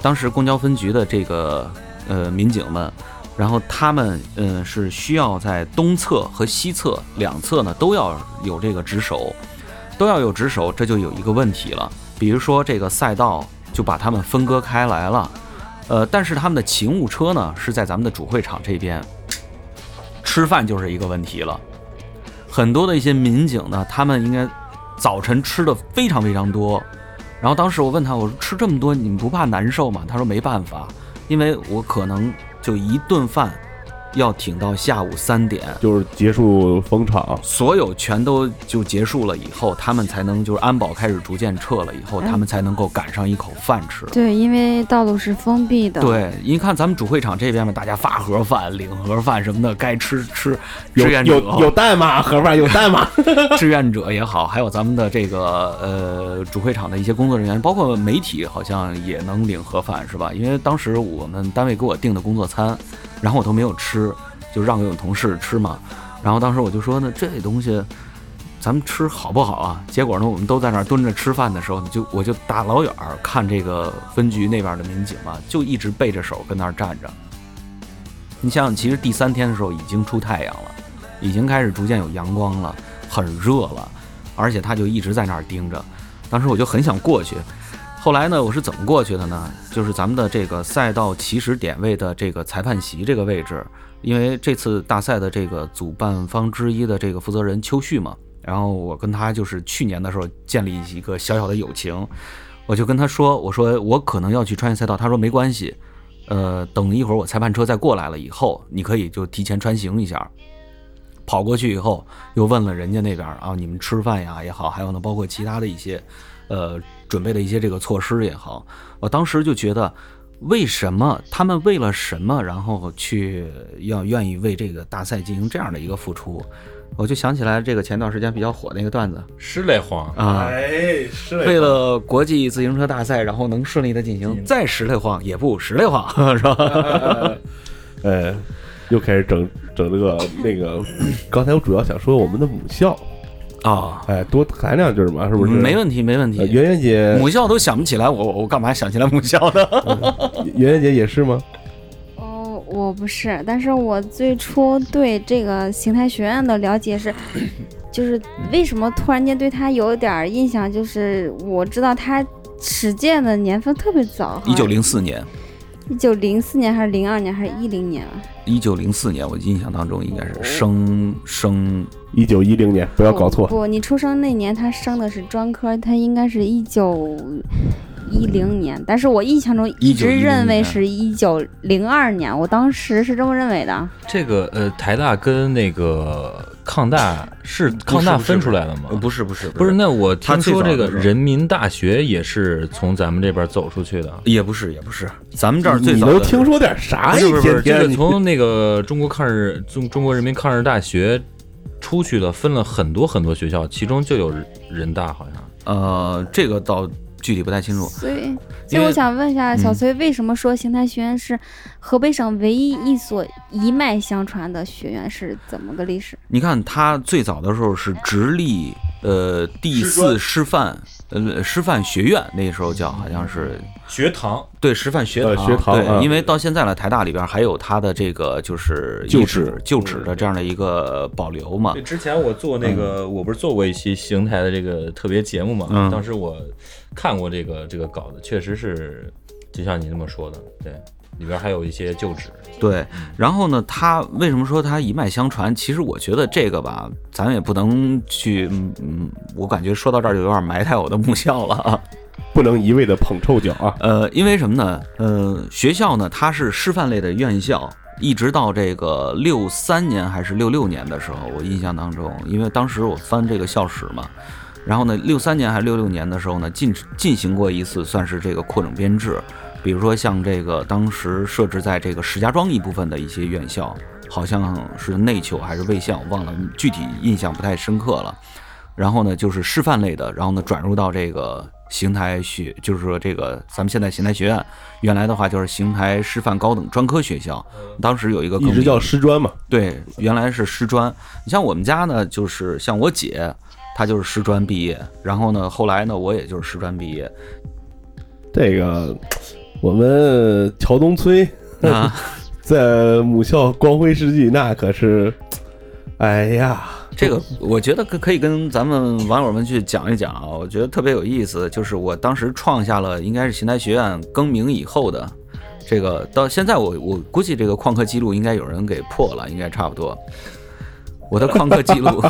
当时公交分局的这个呃民警们，然后他们嗯、是需要在东侧和西侧两侧呢都要有这个值守，都要有值守，这就有一个问题了。比如说这个赛道就把他们分割开来了，呃，但是他们的勤务车呢是在咱们的主会场这边，吃饭就是一个问题了。很多的一些民警呢，他们应该早晨吃的非常非常多，然后当时我问他，我说吃这么多你们不怕难受吗？他说没办法，因为我可能就一顿饭要挺到下午三点，就是结束封场，所有全都就结束了以后，他们才能就是安保开始逐渐撤了以后，嗯他们才能够赶上一口饭吃。对，因为道路是封闭的。，对，你看咱们主会场这边嘛，大家发盒饭、领盒饭什么的，该吃吃。有志愿者有有蛋吗？盒饭有 蛋吗？志愿者也好，还有咱们的这个呃主会场的一些工作人员，包括媒体，好像也能领盒饭是吧？因为当时我们单位给我订的工作餐，然后我都没有吃，就让给我同事吃嘛。然后当时我就说呢，这东西咱们吃好不好啊？结果呢，我们都在那儿蹲着吃饭的时候呢，就我就大老远看这个分局那边的民警啊，就一直背着手跟那儿站着。你想想，其实第三天的时候已经出太阳了，已经开始逐渐有阳光了，很热了，而且他就一直在那儿盯着。当时我就很想过去，后来呢，我是怎么过去的呢？就是咱们的这个赛道起始点位的这个裁判席这个位置，因为这次大赛的这个主办方之一的这个负责人邱旭嘛，然后我跟他就是去年的时候建立一个小小的友情，我就跟他说，我说我可能要去穿越赛道，他说没关系，呃，等一会儿我裁判车再过来了以后，你可以就提前穿行一下。跑过去以后，又问了人家那边啊，你们吃饭呀也好，还有呢，包括其他的一些，呃，准备的一些这个措施也好，我当时就觉得，为什么他们为了什么，然后去要愿意为这个大赛进行这样的一个付出？我就想起来这个前段时间比较火那个段子是嘞慌，啊，哎，是为了国际自行车大赛，然后能顺利的进行，再实力晃也不实力晃，是吧？哎，又开始整整这个那个。刚才我主要想说我们的母校，啊，哎，多谈两句嘛，是不是？没问题，没问呃题。圆圆姐，母校都想不起来，我我干嘛想起来母校呢？圆圆姐也是吗？哦，我不是，但是我最初对这个邢台学院的了解是，就是为什么突然间对他有点儿印象，就是我知道他始建的年份特别早，一九零四年，一九零四年还是零二年还是一零年啊？一九零四年，我印象当中应该是生生一九一零年，不要搞错。不，你出生那年他升的是专科，他应该是一九一零年，但是我印象中一直认为是一九零二年，我当时是这么认为的。这个呃，台大跟那个抗大是抗大分出来的吗？呃不是不是不是，那我听说这个人民大学也是从咱们这边走出去的。也不是也不是，咱们这儿最早的都听说点啥？不是不是不是，一天天这个从那个中国抗日中中国人民抗日大学出去的，分了很多很多学校，其中就有人大，好像。呃，这个倒具体不太清楚。所以，所以我想问一下小嗯崔，为什么说邢台学院是河北省唯一一所一脉相传的学院？是怎么个历史？你看，他最早的时候是直隶呃第四师范呃师范学院，那时候叫好像是学堂对师范学呃堂，学堂啊对，因为到现在了，台大里边还有它的这个就是旧址址旧址的这样的一个保留嘛对，。之前我做那个，我不是做过一期邢台的这个特别节目嘛？嗯当时我看过这个这个稿子，确实是就像你这么说的，对，里边还有一些旧址。对，然后呢，他为什么说他一脉相传？其实我觉得这个吧，咱也不能去，嗯嗯，我感觉说到这儿就有点埋汰我的母校了啊。不能一味的捧臭脚啊！呃，因为什么呢？呃，学校呢，它是师范类的院校，一直到这个六三年还是六六年的时候，我印象当中，因为当时我翻这个校史嘛，然后呢，六三年还是六六年的时候呢，进进行过一次算是这个扩整编制，比如说像这个当时设置在这个石家庄一部分的一些院校，好像是内丘还是卫校，忘了具体印象不太深刻了。然后呢，就是师范类的，然后呢转入到这个邢台学，就是说这个咱们现在邢台学院，原来的话就是邢台师范高等专科学校，当时有一个更名一直叫师专嘛。对，原来是师专。你像我们家呢，就是像我姐，她就是师专毕业，然后呢，后来呢，我也就是师专毕业这个我们桥东崔啊。在母校光辉事迹，那可是，哎呀，这个我觉得可可以跟咱们网友们去讲一讲啊，我觉得特别有意思。就是我当时创下了应该是邢台学院更名以后的这个，到现在我我估计这个旷课记录应该有人给破了，应该差不多。我的旷课记录，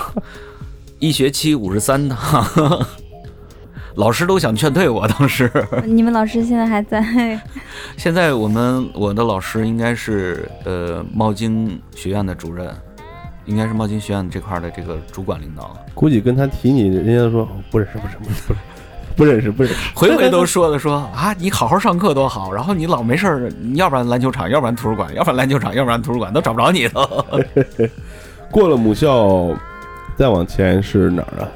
一学期五十三堂，老师都想劝退我。当时，你们老师现在还在？现在我们我的老师应该是呃茂京学院的主任，应该是茂京学院这块儿的这个主管领导。估计跟他提你，人家说哦不认识，不认识，不认识，不认识，不认识。回回都说的说啊，你好好上课多好，然后你老没事儿，你要不然篮球场，要不然图书馆，要不然篮球场，要不然图书馆，都找不着你都。过了母校，再往前是哪儿啊？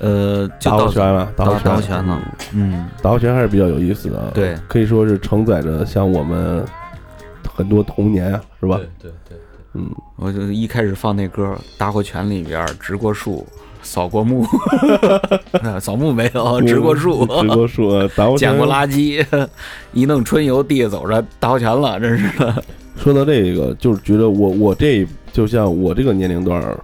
呃，就达到活泉了，达活达活泉了。嗯，达活泉还是比较有意思的啊。对可以说是承载着像我们很多童年啊，是吧？对对对，嗯，我就一开始放那歌，达活泉里边植过树，扫过墓，扫墓没有，植过树，植过树，呃达活泉捡过垃圾，一弄春游，地下走着达活泉了，真是的。说到这个，就是觉得我我这就像我这个年龄段儿，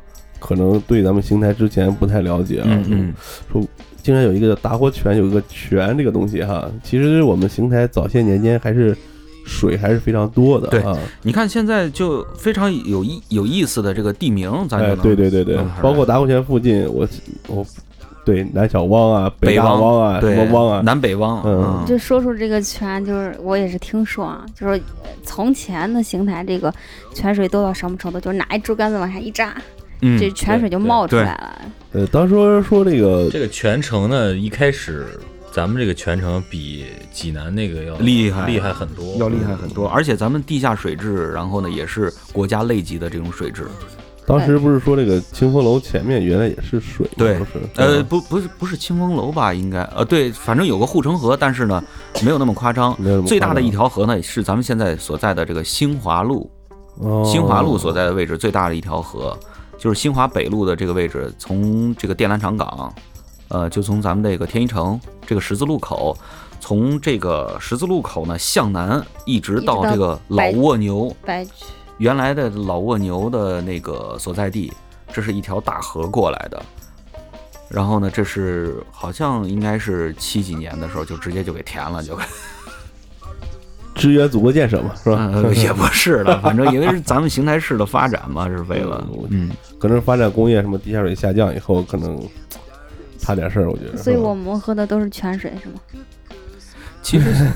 可能对咱们邢台之前不太了解啊。嗯嗯，竟然有一个叫达活泉，有一个泉这个东西哈。其实我们邢台早些年间还是水还是非常多的对啊。你看现在就非常有意有意思的这个地名，咱就对对对对包括达活泉附近，我我对南小汪啊、大北大汪啊、什么汪啊，南北汪，嗯就说出这个泉，就是我也是听说啊，就是呃从前的邢台这个泉水多到什么程度，就是拿一竹竿子往下一扎，嗯这泉水就冒出来了。呃，当时说这个这个泉城呢，一开始咱们这个泉城比济南那个要厉害厉害很多，要厉害很多，而且咱们地下水质，然后呢也是国家类级的这种水质。当时不是说这个清风楼前面原来也是水吗，对是？呃，不，不是，不是清风楼吧？应该，呃，对，反正有个护城河，但是呢，没有那么夸张。最大的一条河呢，是咱们现在所在的这个新华路，哦新华路所在的位置最大的一条河，就是新华北路的这个位置，从这个电缆厂港，呃，就从咱们这个天一城这个十字路口，从这个十字路口呢向南，一直到这个老白蜗牛，白原来的老蜗牛的那个所在地，这是一条大河过来的。然后呢，这是好像应该是七几年的时候就直接就给填了，就支援祖国建设嘛，是吧？呃 也不是了，反正因为是咱们邢台市的发展嘛，是为了 嗯，可能发展工业什么地下水下降以后，可能差点事儿，我觉得。所以我们喝的都是泉水，是吗？其实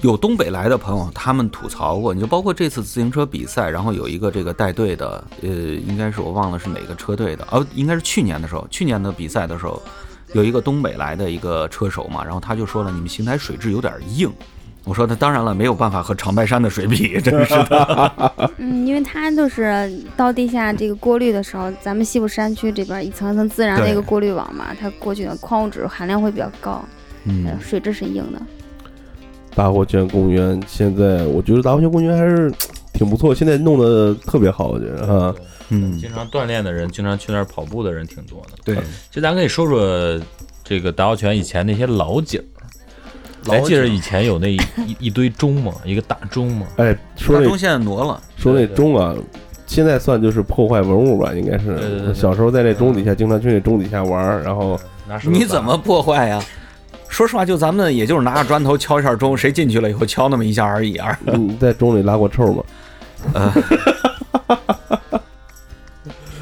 有东北来的朋友，他们吐槽过，你就包括这次自行车比赛，然后有一个这个带队的，呃，应该是我忘了是哪个车队的，哦，应该是去年的时候，去年的比赛的时候，有一个东北来的一个车手嘛，然后他就说了，你们邢台水质有点硬。我说那当然了，没有办法和长白山的水比，真是的。嗯，因为它就是到地下这个过滤的时候，咱们西部山区这边一层一层自然的一个过滤网嘛，它过去的矿物质含量会比较高，呃嗯，水质是硬的。大活泉公园现在，我觉得大活泉公园还是挺不错，现在弄得特别好，我觉得哈。嗯经常锻炼的人，经常去那儿跑步的人挺多的。对，其实咱可以说说这个达奥泉以前那些老景儿。还记得以前有那一 一一堆钟吗？一个大钟吗？哎，说那大钟现在挪了，说那钟啊，现在算就是破坏文物吧，应该是。对对对小时候在那钟底下，经常去那钟底下玩儿，然后拿手你怎么破坏呀？说实话，就咱们也就是拿着砖头敲一下钟，谁进去了以后敲那么一下而已啊。你在钟里拉过臭吗？呃，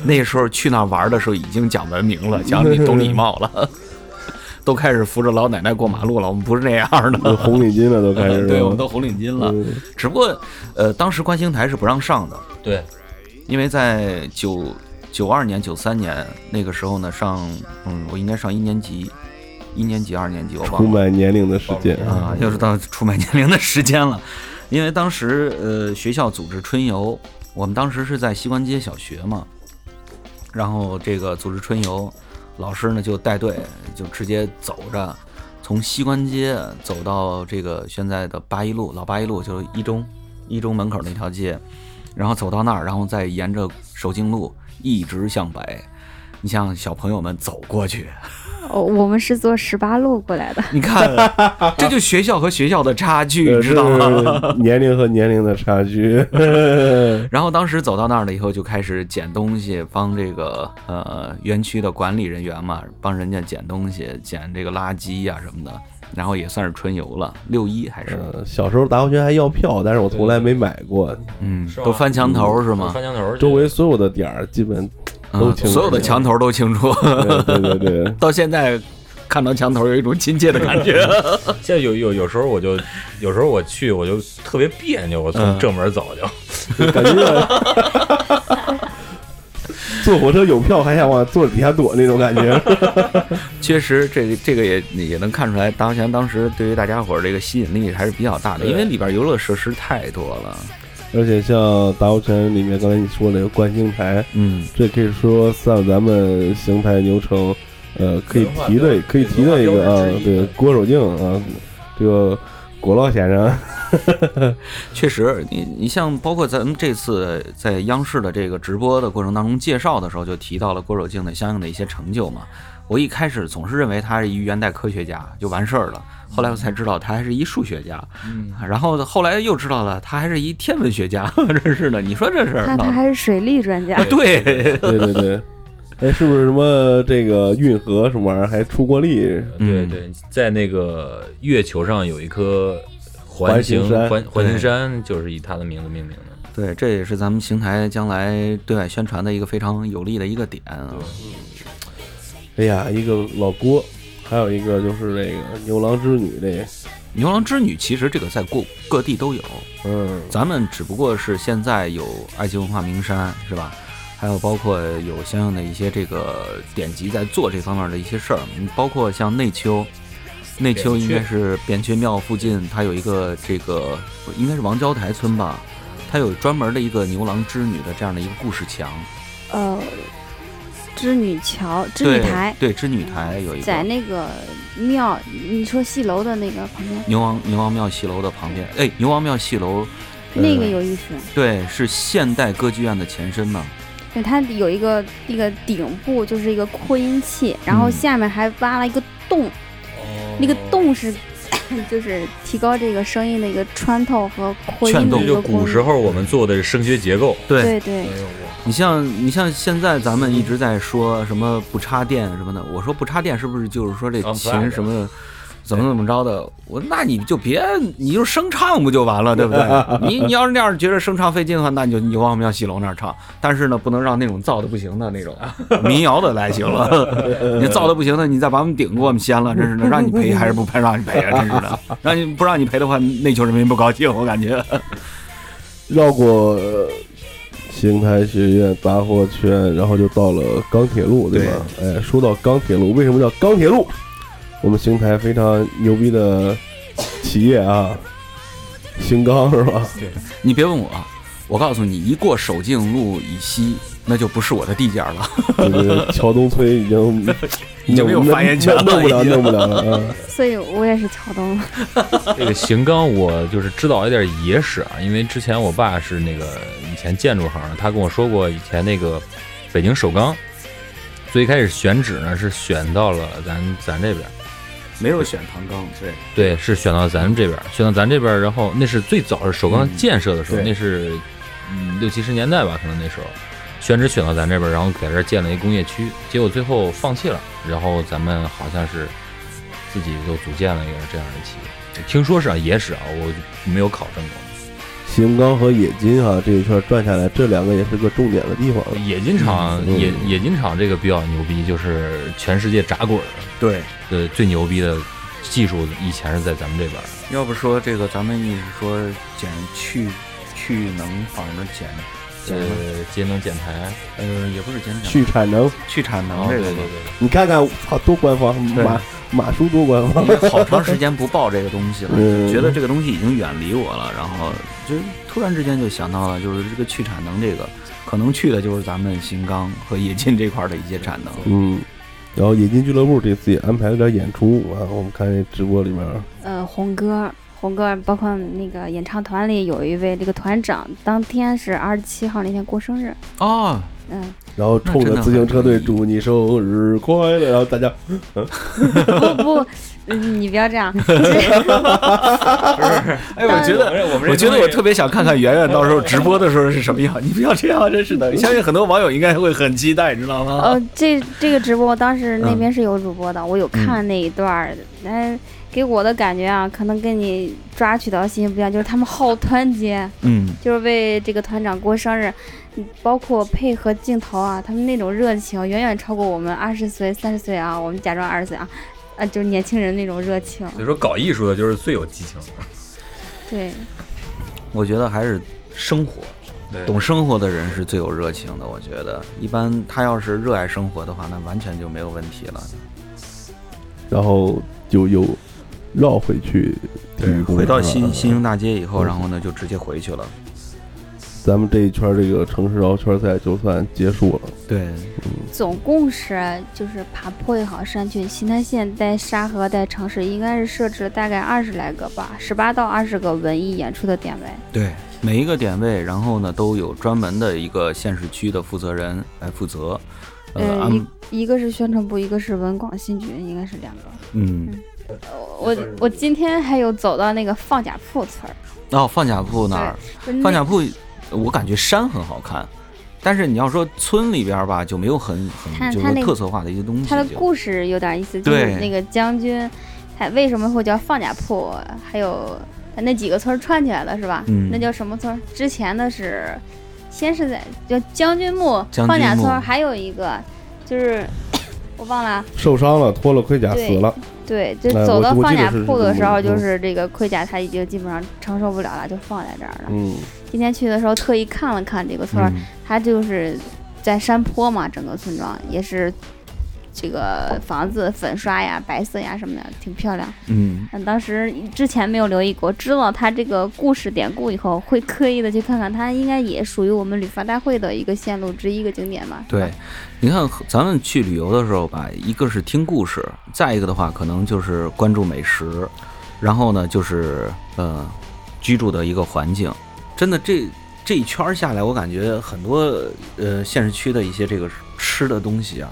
那时候去那玩的时候已经讲文明了，讲你懂礼貌了，都开始扶着老奶奶过马路了。我们不是那样的，红领巾了都开始。对，我们都红领巾了。嗯只不过，呃，当时观星台是不让上的，对，因为在九九二年、九三年那个时候呢，上嗯，我应该上一年级，一年级、二年级，我出忘了。卖年龄的时间啊，又是到出卖年龄的时间了。因为当时呃学校组织春游，我们当时是在西关街小学嘛，然后这个组织春游，老师呢就带队，就直接走着从西关街走到这个现在的八一路，老八一路就是一中一中门口那条街，然后走到那儿，然后再沿着守敬路一直向北。你像小朋友们走过去，哦，我们是坐十八路过来的。你看，这就学校和学校的差距，你知道吗？年龄和年龄的差距。然后当时走到那儿了以后，就开始捡东西，帮这个呃园区的管理人员嘛，帮人家捡东西，捡这个垃圾呀、什么的。然后也算是春游了，六一还是呃，小时候达活泉还要票，但是我从来没买过。嗯，都翻墙头是吗？翻墙头，周围所有的点儿基本都嗯清楚所有的墙头都清楚，对对对对，到现在看到墙头有一种亲切的感觉。现在有有有时候我就有时候我去我就特别别扭，我从嗯正门走就。感觉 坐火车有票还想往座底下躲那种感觉。确实，这个这个也也能看出来，达泉当时对于大家伙儿这个吸引力还是比较大的，因为里边游乐设施太多了。而且像达活泉里面，刚才你说那个观星台，嗯，这可以说算咱们邢台牛城，呃，可以提的可以提的一个啊，对，郭守敬啊，这个郭老先生，确实，你你像包括咱们这次在央视的这个直播的过程当中介绍的时候，就提到了郭守敬的相应的一些成就嘛。我一开始总是认为他是一元代科学家就完事儿了，后来我才知道他还是一数学家，嗯，然后后来又知道了他还是一天文学家，真是的，你说这事儿他他还是水利专家。啊，对，对对对，哎，是不是什么这个运河什么玩意儿还出过力？对嗯。对，在那个月球上有一颗环环形山。环环形对山，就是以他的名字命名的。对，这也是咱们邢台将来对外宣传的一个非常有利的一个点啊。哎呀，一个老郭，还有一个就是那个牛郎织女这，牛郎织女其实这个在各各地都有，嗯，咱们只不过是现在有埃及文化名山是吧？还有包括有相应的一些这个典籍在做这方面的一些事儿，嗯包括像内丘，内丘应该是扁鹊庙附近，它有一个这个应该是王郊台村吧，它有专门的一个牛郎织女的这样的一个故事墙，呃，织女桥、织女台，对，织女台有一个。在那个庙，你说戏楼的那个旁边，牛王牛王庙戏楼的旁边，哎，牛王庙戏楼，呃那个有意思。对，是现代歌剧院的前身嘛。对，它有一个那个顶部就是一个扩音器，然后嗯下面还挖了一个洞，那个洞是 就是提高这个声音的一个穿透和扩音的一就古时个功能。候我们做的声学结构，对，对对，你像你像现在咱们一直在说什么不插电什么的，我说不插电是不是就是说这琴什么怎么怎么着的？我那你就别你就声唱不就完了，对不对？你你要是那样觉得声唱费劲的话，那你就你就往我们要戏楼那儿唱，但是呢，不能让那种造的不行的那种民谣的来行了。你造的不行的，你再把我们顶给我们掀了，真是的，让你赔还是不赔让你赔啊？真是的，让你不让你赔的话，内丘人民不高兴，我感觉。绕过呃邢台学院杂货圈，然后就到了钢铁路，对吧？哎，说到钢铁路，为什么叫钢铁路？我们邢台非常牛逼的企业啊，邢钢是吧？对你别问我，我告诉你，一过守敬路以西，那就不是我的地界儿了。这个桥东村已经已经没有发言权了弄不了，弄不了了啊！所以我也是桥东了。这个邢钢我就是知道一点野史啊，因为之前我爸是那个以前建筑行的，他跟我说过以前那个北京首钢最开始选址呢是选到了咱咱这边，没有选唐钢，对，对，是选到咱们这边，选到咱这边，然后那是最早是首钢嗯建设的时候，对那是嗯六七十年代吧，可能那时候选址选到咱这边，然后在这建了一工业区，结果最后放弃了，然后咱们好像是自己就组建了一个这样的企业，听说是啊，野史啊，我没有考证过。邢钢和冶金啊、这一圈转下来，这两个也是个重点的地方。冶金厂，嗯冶冶金厂这个比较牛逼，就是全世界炸滚儿对，呃最牛逼的技术，以前是在咱们这边。要不说这个，咱们一直说减去去能仿什么减呃，节能减排，呃，也不是减去产能，去产能哦这个，对对对，你看看，操，多官方，马马叔多官方。因。为好长时间不报这个东西了，嗯。觉得这个东西已经远离我了，然后就突然之间就想到了，就是这个去产能这个，可能去的就是咱们新钢和冶金这块儿的一些产能。嗯，然后冶金俱乐部这次也安排了点演出啊，我们看这直播里面，呃，红歌，红哥，包括那个演唱团里有一位这个团长，当天是二十七号那天过生日，哦，嗯，然后冲着自行车队祝你生日快乐，然后大家不 不，嗯你不要这样，不 是哎，我觉得。我觉得我特别想看看圆圆到时候直播的时候是什么样。你不要这样，真是的。相信很多网友应该会很期待，你知道吗？呃，这这个直播当时那嗯边是有主播的，我有看那一段儿，但、给我的感觉啊，可能跟你抓取到信息不一样，就是他们好团结，嗯，就是为这个团长过生日，嗯包括配合镜头啊，他们那种热情远远超过我们二十岁、三十岁啊，我们假装二十岁啊，啊，就是年轻人那种热情，所以说搞艺术的就是最有激情的。对，我觉得还是生活，对懂生活的人是最有热情的。我觉得，一般他要是热爱生活的话，那完全就没有问题了。然后就又绕回去体育公园回到新新兴大街以后，嗯然后呢就直接回去了。咱们这一圈这个城市绕圈赛就算结束了。对，总共是就是爬坡也好，山区邢台县带沙河带城市应该是设置了大概二十来个吧，十八到二十个文艺演出的点位。对，每一个点位，然后呢都有专门的一个县市区的负责人来负责。呃，一一个是宣传部，一个是文广新局，应该是两个。嗯，我我今天还有走到那个放甲铺村儿，哦，放甲铺那儿，放甲铺，我感觉山很好看，但是你要说村里边儿吧，就没有很很就是特色化的一些东西。它的故事有点意思，就是那个将军，他为什么会叫放甲铺？还有他那几个村串起来了是吧？嗯那叫什么村？之前的是，先是在叫将军墓、军墓放甲村，还有一个就是 我忘了。受伤了，脱了盔甲死了。对，就走到放甲铺的时候，嗯就是这个盔甲它已经基本上承受不了了，就放在这儿了。嗯，今天去的时候特意看了看这个村它就是在山坡嘛，整个村庄也是这个房子粉刷呀、白色呀什么的，挺漂亮。嗯，嗯，当时之前没有留意过，知道它这个故事典故以后，会刻意的去看看，它应该也属于我们旅发大会的一个线路之一个景点吧？对，你看咱们去旅游的时候吧，一个是听故事，再一个的话可能就是关注美食，然后呢就是呃居住的一个环境。真的这这一圈儿下来，我感觉很多呃县市区的一些这个吃的东西啊，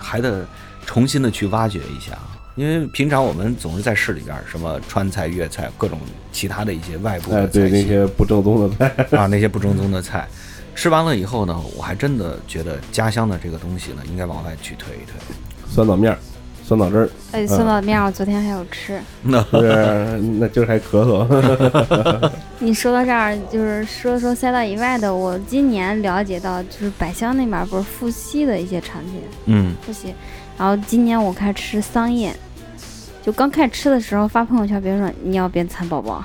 还得重新的去挖掘一下。因为平常我们总是在市里边儿，什么川菜、粤菜，各种其他的一些外部菜系那些不正宗的菜，啊，那些不正宗的菜，吃完了以后呢，我还真的觉得家乡的这个东西呢，应该往外去推一推。酸枣面儿、酸枣汁儿，哎，酸枣面我昨天还有吃。那 是？那今儿还咳嗽。你说到这儿，就是说说赛道以外的，我今年了解到，就是百香那边儿不是富硒的一些产品，嗯，富硒。然后今年我开始吃桑叶，就刚开始吃的时候发朋友圈，别人说你要变蚕宝宝，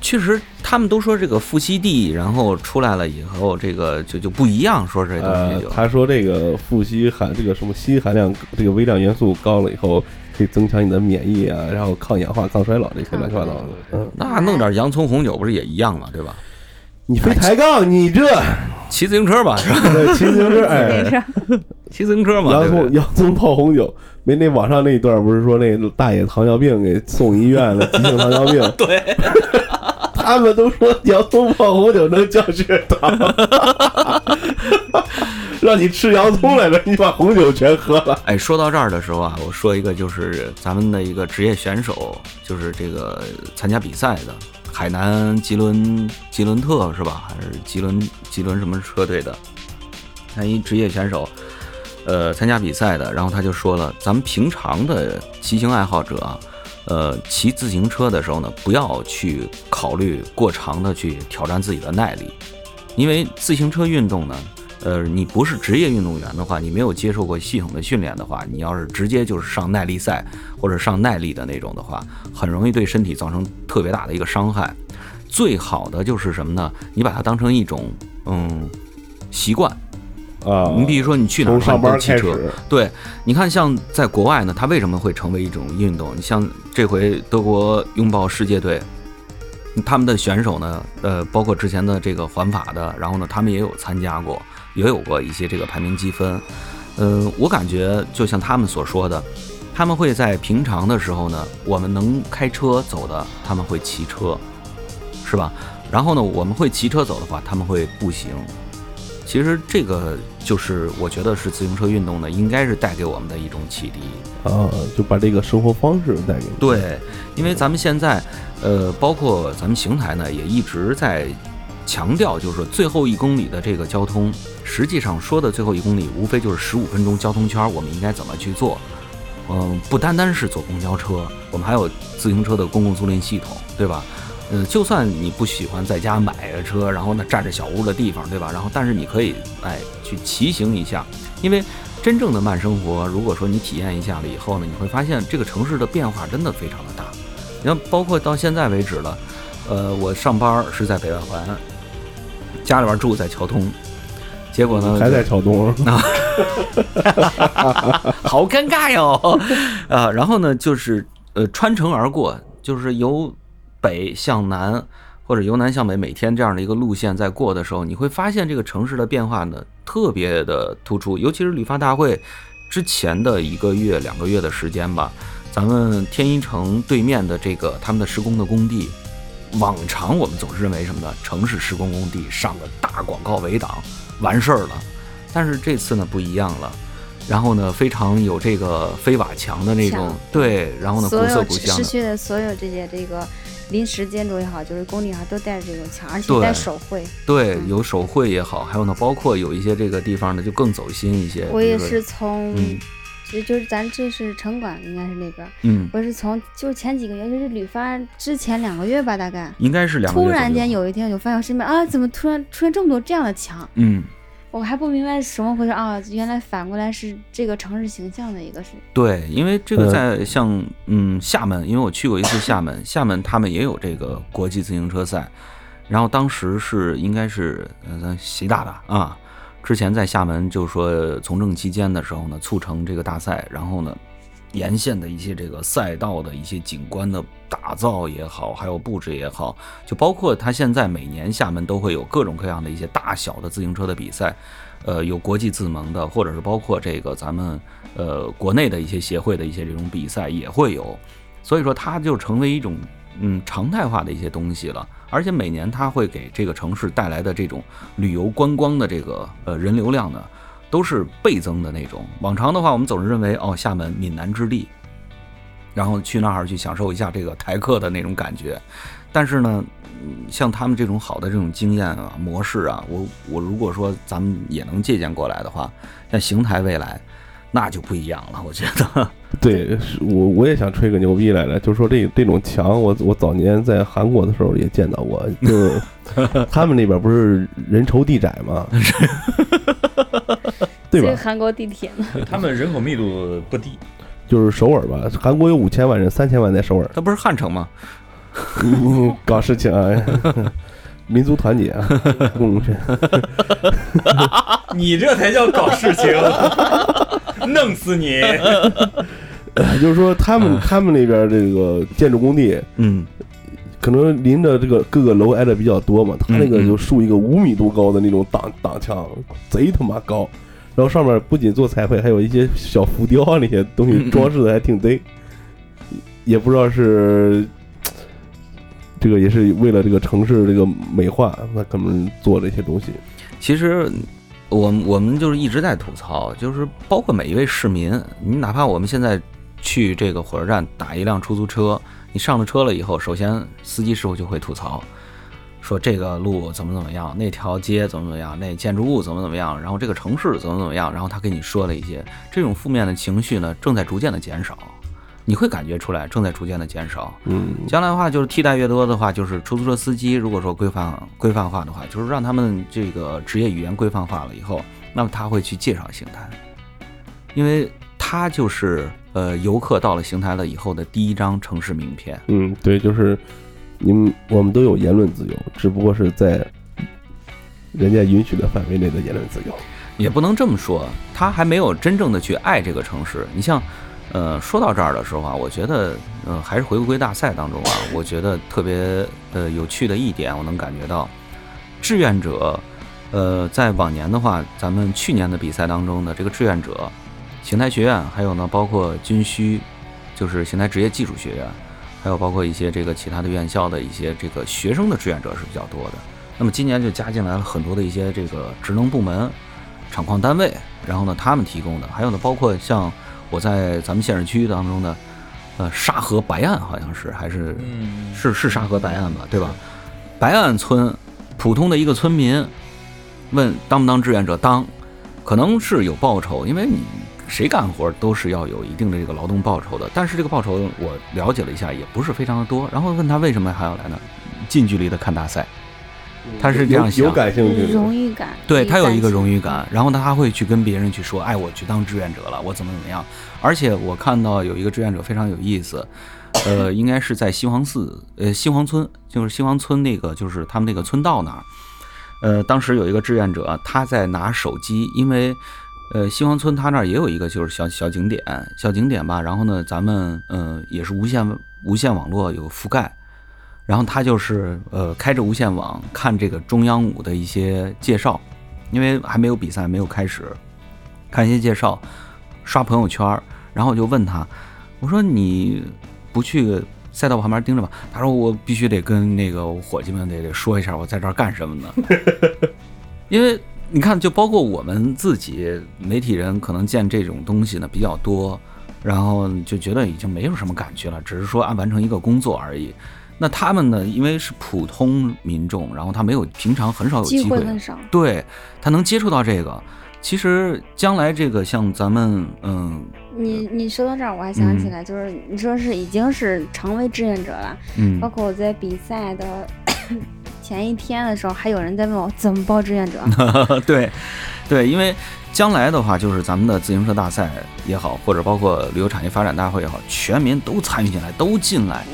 确实，他们都说这个富硒地，然后出来了以后，这个就就不一样，说这东呃西就，，他说这个富硒含这个什么硒含量，这个微量元素高了以后，可以增强你的免疫啊，然后抗氧化、抗衰老这些乱七八糟的。嗯，那弄点洋葱红酒不是也一样吗？对吧？你非抬杠，你这骑自行车吧，是吧？骑自行车，哎，骑自行车嘛，洋？葱洋葱泡红酒，没那网上那一段不是说那大爷糖尿病给送医院了，急性糖尿病，对，他们都说洋葱泡红酒能降血糖，让你吃洋葱来着，你把红酒全喝了。哎，说到这儿的时候啊，我说一个，就是咱们的一个职业选手，就是这个参加比赛的海南吉伦吉伦特是吧？还是吉伦吉伦什么车队的？他一职业选手，呃，参加比赛的，然后他就说了，咱们平常的骑行爱好者，呃，骑自行车的时候呢，不要去考虑过长的去挑战自己的耐力，因为自行车运动呢，呃，你不是职业运动员的话，你没有接受过系统的训练的话，你要是直接就是上耐力赛或者上耐力的那种的话，很容易对身体造成特别大的一个伤害。最好的就是什么呢？你把它当成一种嗯习惯。啊，你比如说你去哪儿上班你都骑车，对，你看像在国外呢，它为什么会成为一种运动？你像这回德国拥抱世界队，他们的选手呢，呃，包括之前的这个环法的，然后呢，他们也有参加过，也有过一些这个排名积分。呃，我感觉就像他们所说的，他们会在平常的时候呢，我们能开车走的，他们会骑车，是吧？然后呢，我们会骑车走的话，他们会步行。其实这个就是我觉得是自行车运动呢，应该是带给我们的一种启迪。啊，就把这个生活方式带给你。对，因为咱们现在，呃，包括咱们邢台呢，也一直在强调，就是最后一公里的这个交通，实际上说的最后一公里，无非就是十五分钟交通圈，我们应该怎么去做？嗯，不单单是坐公交车，我们还有自行车的公共租赁系统，对吧？嗯，就算你不喜欢在家买个车，然后呢占着小屋的地方，对吧？然后但是你可以哎去骑行一下，因为真正的慢生活，如果说你体验一下了以后呢，你会发现这个城市的变化真的非常的大。你看，包括到现在为止了，呃，我上班是在北外环，家里边住在桥东，结果呢还在桥东啊，好尴尬哟，啊，然后呢，就是呃穿城而过，就是由北向南或者由南向北，每天这样的一个路线在过的时候，你会发现这个城市的变化呢特别的突出，尤其是旅发大会之前的一个月两个月的时间吧，咱们天一城对面的这个他们的施工的工地。往常我们总是认为什么呢？城市施工工地上个大广告围挡，完事儿了。但是这次呢不一样了，然后呢非常有这个飞瓦墙的那种，对，然后呢古色古香的，市区的所有这些这个临时建筑也好，就是工地也好，都带着这种墙，而且对带手绘。对，嗯有手绘也好，还有呢包括有一些这个地方呢就更走心一些。我也是从，嗯就就是咱这是城管，应该是那边儿。嗯，我是从就是前几个月，就是旅发之前两个月吧，大概。应该是两个月突然间有一天，我就发现我身边啊，怎么突然出现这么多这样的墙？嗯，我还不明白什么回事啊！原来反过来是这个城市形象的一个是对，因为这个呃在像嗯厦门，因为我去过一次厦门，厦门他们也有这个国际自行车赛，然后当时是应该是呃咱习大大啊，之前在厦门就是说从政期间的时候呢，促成这个大赛，然后呢。沿线的一些这个赛道的一些景观的打造也好，还有布置也好，就包括它现在每年厦门都会有各种各样的一些大小的自行车的比赛，呃，有国际自盟的，或者是包括这个咱们呃国内的一些协会的一些这种比赛也会有，所以说它就成为一种嗯常态化的一些东西了。而且每年它会给这个城市带来的这种旅游观光的这个呃人流量呢，都是倍增的那种。往常的话，我们总是认为哦，厦门闽南之地，然后去那儿去享受一下这个台客的那种感觉。但是呢，像他们这种好的这种经验啊、模式啊，我我如果说咱们也能借鉴过来的话，像邢台未来，那就不一样了。我觉得，对，我我也想吹个牛逼来着，就说这这种墙，我我早年在韩国的时候也见到过，就 他们那边不是人稠地窄吗？对吧？这个韩国地铁呢？他们人口密度不低，就是首尔吧，韩国有五千万人，三千万在首尔，它不是汉城吗？嗯搞事情啊，民族团结啊，共荣圈。你这才叫搞事情，弄死你！就是说他们他们那边这个建筑工地，嗯，可能临着这个各个楼挨的比较多嘛，他那个就竖一个五米多高的那种挡挡墙，贼他妈高。然后上面不仅做彩绘，还有一些小浮雕啊那些东西装饰的还挺贼，也不知道是这个也是为了这个城市这个美化，那可能做这些东西。其实我们我们就是一直在吐槽，就是包括每一位市民，你哪怕我们现在去这个火车站打一辆出租车，你上了车了以后，首先司机师傅就会吐槽，说这个路怎么怎么样，那条街怎么怎么样，那建筑物怎么怎么样，然后这个城市怎么怎么样，然后他给你说了一些。这种负面的情绪呢，正在逐渐的减少，你会感觉出来正在逐渐的减少。嗯，将来的话，就是替代越多的话，就是出租车司机，如果说规范规范化的话，就是让他们这个职业语言规范化了以后，那么他会去介绍邢台，因为他就是呃游客到了邢台了以后的第一张城市名片。嗯，对，就是你们我们都有言论自由，只不过是在人家允许的范围内的言论自由。也不能这么说，他还没有真正的去爱这个城市。你像，呃，说到这儿的时候啊，我觉得，呃，还是回归大赛当中啊，我觉得特别呃有趣的一点，我能感觉到，志愿者，呃，在往年的话，咱们去年的比赛当中的这个志愿者，邢台学院，还有呢，包括军需，就是邢台职业技术学院，还有包括一些这个其他的院校的一些这个学生的志愿者是比较多的。那么今年就加进来了很多的一些这个职能部门、厂矿单位，然后呢，他们提供的，还有呢，包括像我在咱们县市区当中的，呃，沙河白岸好像是还是嗯，是是沙河白岸吧，对吧？白岸村普通的一个村民问当不当志愿者，当，可能是有报酬，因为你谁干活都是要有一定的这个劳动报酬的，但是这个报酬我了解了一下，也不是非常的多。然后问他为什么还要来呢？近距离的看大赛，他是这样想有有感兴趣。荣誉感，对他有一个荣誉誉感，然后呢，他会去跟别人去说，哎，我去当志愿者了，我怎么怎么样。而且我看到有一个志愿者非常有意思，呃，应该是在西黄寺，呃，西黄村，就是西黄村那个，就是他们那个村道那儿。呃，当时有一个志愿者，他在拿手机，因为呃，西黄村他那儿也有一个就是小小景点，小景点吧。然后呢，咱们呃也是无线无线网络有覆盖，然后他就是呃开着无线网看这个中央五的一些介绍，因为还没有比赛没有开始，看一些介绍，刷朋友圈儿，然后我就问他，我说你不去赛道旁边盯着吧？他说我必须得跟那个伙计们得得说一下我在这儿干什么呢，因为你看，就包括我们自己媒体人，可能见这种东西呢比较多，然后就觉得已经没有什么感觉了，只是说按完成一个工作而已。那他们呢，因为是普通民众，然后他没有平常很少有机机会，很少。对他能接触到这个。其实将来这个像咱们，嗯你你说到这儿，我还想起来，就是你说是已经是成为志愿者了，嗯包括我在比赛的前 前一天的时候，还有人在问我怎么报志愿者。对，对，因为将来的话，就是咱们的自行车大赛也好，或者包括旅游产业发展大会也好，全民都参与进来，都进来。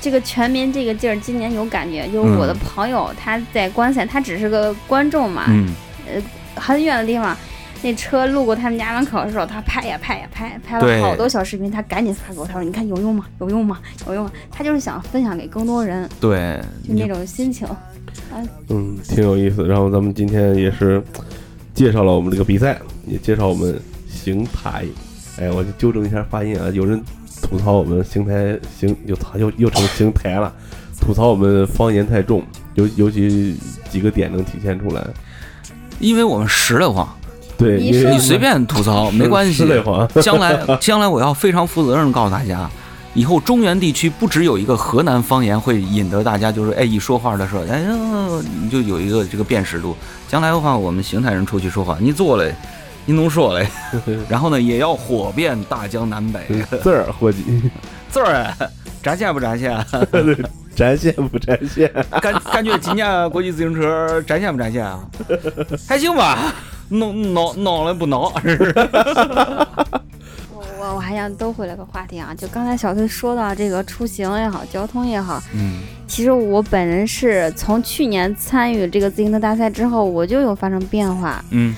这个全民这个劲儿，今年有感觉。就是我的嗯朋友他在观赛，他只是个观众嘛，嗯，很远的地方。那车路过他们家门口的时候，他拍呀拍呀拍，拍了好多小视频，他赶紧发给我，他说：“你看有用吗？有用吗？有用吗？”他就是想分享给更多人，对，就那种心情。嗯，挺有意思。然后咱们今天也是介绍了我们这个比赛，也介绍我们邢台。哎，我就纠正一下发音啊，有人吐槽我们邢台邢又操又又成邢台了，吐槽我们方言太重，尤尤其几个点能体现出来。因为我们实的慌，对，你你随便吐槽 没关系将来，将来我要非常负责任地告诉大家，以后中原地区不只有一个河南方言会引得大家就是哎一说话的时候，哎呀，你就有一个这个辨识度。将来的话，我们邢台人出去说话，你做嘞，你能说嘞，然后呢也要火遍大江南北。字儿伙计，字儿展现不展现？展现不展现？感感觉今年国际自行车展现不展现啊？还行吧，弄弄弄了不弄？我我我还想兜回来个话题啊，就刚才小崔说到这个出行也好，交通也好，嗯其实我本人是从去年参与这个自行车大赛之后，我就有发生变化。嗯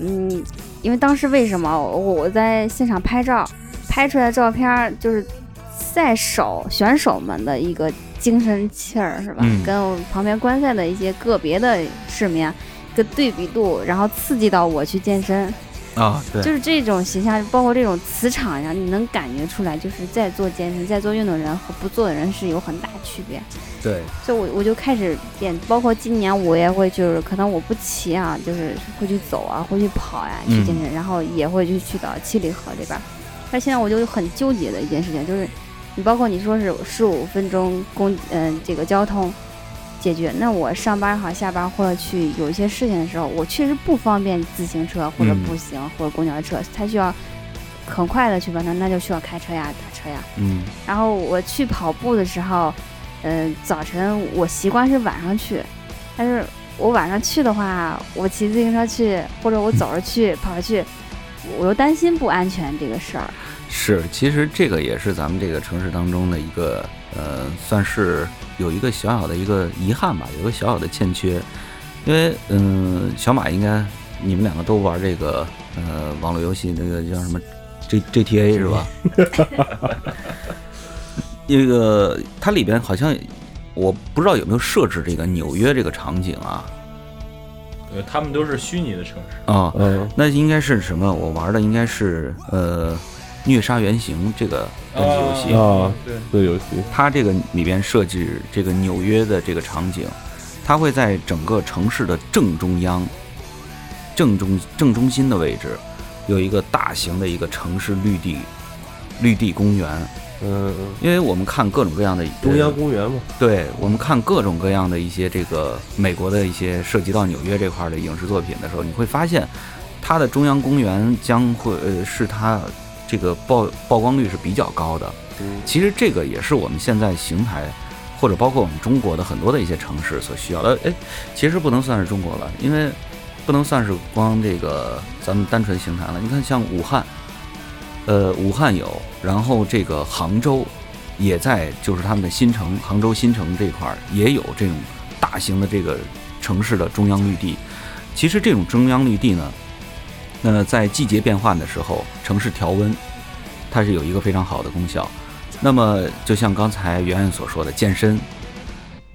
嗯，因为当时为什么？我我在现场拍照，拍出来的照片儿就是赛手选手们的一个精神气儿，是吧？嗯。跟我旁边观赛的一些个别的市民啊一个对比度，然后刺激到我去健身，啊，对，就是这种形象，包括这种磁场呀，你能感觉出来，就是在做健身、在做运动人和不做的人是有很大区别。对，所以我我就开始变，包括今年我也会，就是可能我不骑啊，就是会去走啊，会去跑呀、去健身，然后也会去去到七里河这边。但现在我就很纠结的一件事情，就是你包括你说是十五分钟公嗯、这个交通解决，那我上班好下班或者去有一些事情的时候，我确实不方便自行车或者嗯步行、或者公交车，它需要很快的去完成，那就需要开车呀、打车呀。嗯然后我去跑步的时候，嗯、早晨我习惯是晚上去，但是我晚上去的话，我骑自行车去，或者我走着去、跑着去，我又担心不安全这个事儿。是，其实这个也是咱们这个城市当中的一个呃，算是有一个小小的一个遗憾吧，有个小小的欠缺。因为嗯、小马应该你们两个都玩这个呃网络游戏，那个叫什么 G GTA 是吧？那个它里边好像我不知道有没有设置这个纽约这个场景啊呃，他们都是虚拟的城市。啊、嗯，那应该是什么？我玩的应该是呃虐杀原型这个单机游戏。啊，对，这游戏，它这个里边设置这个纽约的这个场景，它会在整个城市的正中央、正中正中心的位置，有一个大型的一个城市绿地绿地公园。嗯，嗯因为我们看各种各样的中央公园嘛，对我们看各种各样的一些这个美国的一些涉及到纽约这块儿的影视作品的时候，你会发现，它的中央公园将会呃是它这个曝曝光率是比较高的。嗯其实这个也是我们现在邢台或者包括我们中国的很多的一些城市所需要的。哎，其实不能算是中国了，因为不能算是光这个咱们单纯邢台了。你看像武汉，呃，武汉有，然后这个杭州也在，就是他们的新城杭州新城这块儿也有这种大型的这个城市的中央绿地。其实这种中央绿地呢，那在季节变换的时候，城市调温，它是有一个非常好的功效。那么，就像刚才圆圆所说的，健身，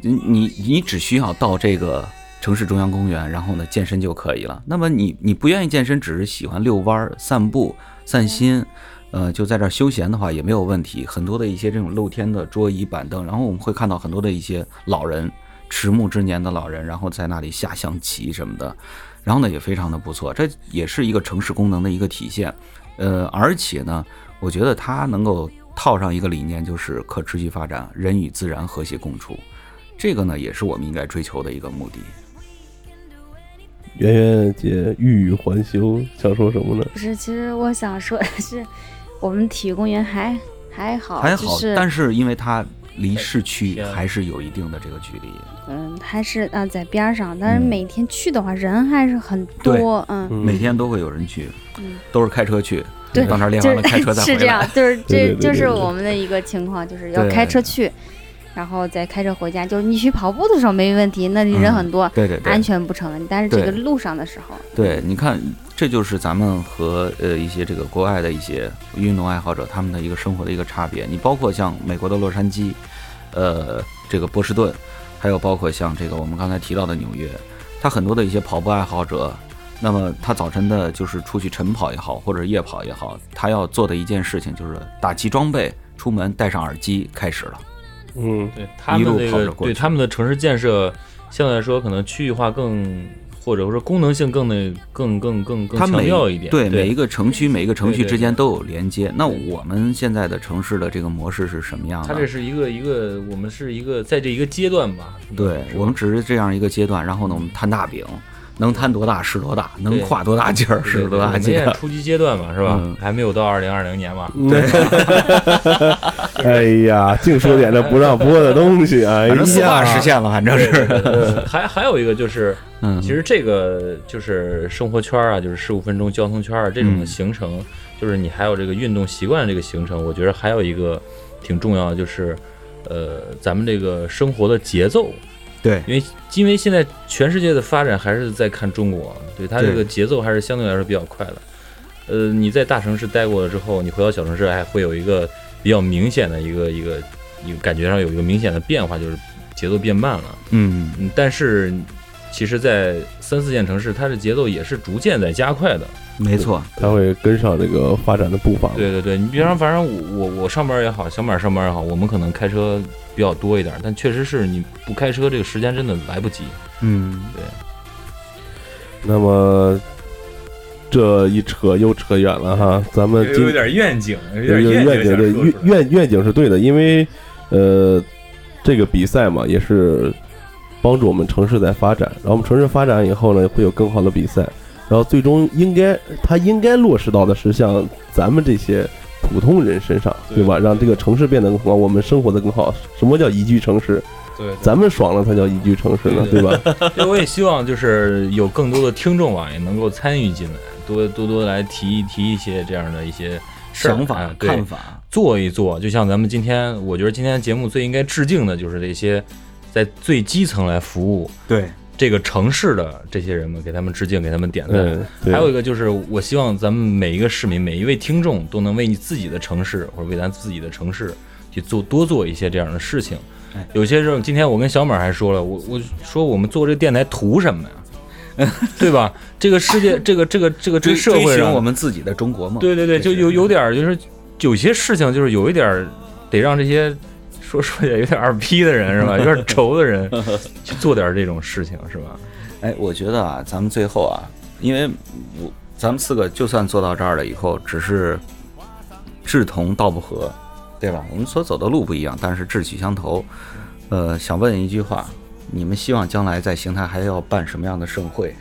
你你你只需要到这个城市中央公园，然后呢健身就可以了。那么你你不愿意健身，只是喜欢遛弯儿、散步、散心，呃，就在这儿休闲的话也没有问题。很多的一些这种露天的桌椅板凳，然后我们会看到很多的一些老人，迟暮之年的老人，然后在那里下象棋什么的，然后呢也非常的不错，这也是一个城市功能的一个体现。呃，而且呢，我觉得它能够套上一个理念，就是可持续发展，人与自然和谐共处。这个呢，也是我们应该追求的一个目的。圆圆姐欲语还休，想说什么呢？不是，其实我想说的是，我们体育公园还还好，还好，就是但是因为它离市区还是有一定的这个距离。嗯，还是啊在边儿上，但是嗯每天去的话人还是很多，嗯，嗯每天都会有人去，嗯都是开车去，对到那儿练就是完了开车再回来。是 这样，就是这就是我们的一个情况，就是要开车去，然后再开车回家。就是你去跑步的时候没问题，那里人嗯很多，对对对安，全不成问题。但是这个路上的时候，对，你看，这就是咱们和呃一些这个国外的一些运动爱好者他们的一个生活的一个差别。你包括像美国的洛杉矶，呃，这个波士顿，还有包括像这个我们刚才提到的纽约，他很多的一些跑步爱好者，那么他早晨的就是出去晨跑也好，或者夜跑也好，他要做的一件事情就是打齐装备，出门戴上耳机开始了。嗯，对他一路们那个跑着过去对他们的城市建设相对来说可能区域化更或者说功能性更那更更更更强调一点。对每一个个城区、每一个城区之间都有连接。那我们现在的城市的这个模式是什么样的？它这是一个一个我们是一个在这一个阶段吧。对我们只是这样一个阶段，然后呢，我们摊大饼，能摊多大是多大，能跨多大劲儿是对对多大劲儿。现在初级阶段嘛，是吧？嗯？还没有到二零二零年嘛。对，哎呀，净说点这不让播的东西，啊反正四化实，现了，反正是，还还有一个就是，嗯，其实这个就是生活圈啊，就是十五分钟交通圈啊这种的嗯。行程，就是你还有这个运动习惯这个行程，我觉得还有一个挺重要的，就是呃，咱们这个生活的节奏，对因为因为现在全世界的发展还是在看中国，对它这个节奏还是相对来说比较快的。呃，你在大城市待过了之后，你回到小城市，还会有一个比较明显的一个一个一个感觉上有一个明显的变化，就是节奏变慢了。嗯，嗯，但是其实，在三四线城市，它的节奏也是逐渐在加快的。没错，它会跟上这个发展的步伐。对对对，你比方反正我我我上班也好，小马上班也好，我们可能开车比较多一点，但确实是你不开车，这个时间真的来不及。嗯，对。那么这一扯又扯远了哈，咱们有点愿景，有有有愿景，对愿愿愿景是对的，因为呃，这个比赛嘛，也是帮助我们城市在发展，然后我们城市发展以后呢，会有更好的比赛，然后最终应该它应该落实到的是像咱们这些普通人身上，对对吧？让这个城市变得更好，我们生活的更好。什么叫宜居城市？对，咱们爽了才叫宜居城市呢，对对吧？对，我也希望就是有更多的听众啊，也能够参与进来，多多多来提一提一些这样的一些想法看法，做一做，就像咱们今天，我觉得今天节目最应该致敬的就是这些在最基层来服务对，这个城市的这些人们，给他们致敬，给他们点赞。嗯，还有一个就是，我希望咱们每一个市民、每一位听众都能为你自己的城市或者为咱自己的城市去做多做一些这样的事情哎。有些时候，今天我跟小马还说了，我我说我们做这个电台图什么呀？对吧？这个世界，这个这个这个这追个社会我们自己的中国梦。对对对，就有有点就是有些事情就是有一点得让这些说说起来有点二逼的人是吧？有点 轴的人去做点这种事情是吧？哎，我觉得啊，咱们最后啊，因为我咱们四个就算做到这儿了以后，只是志同道不合，对吧？我们所走的路不一样，但是志趣相投。呃，想问一句话，你们希望将来在邢台还要办什么样的盛会？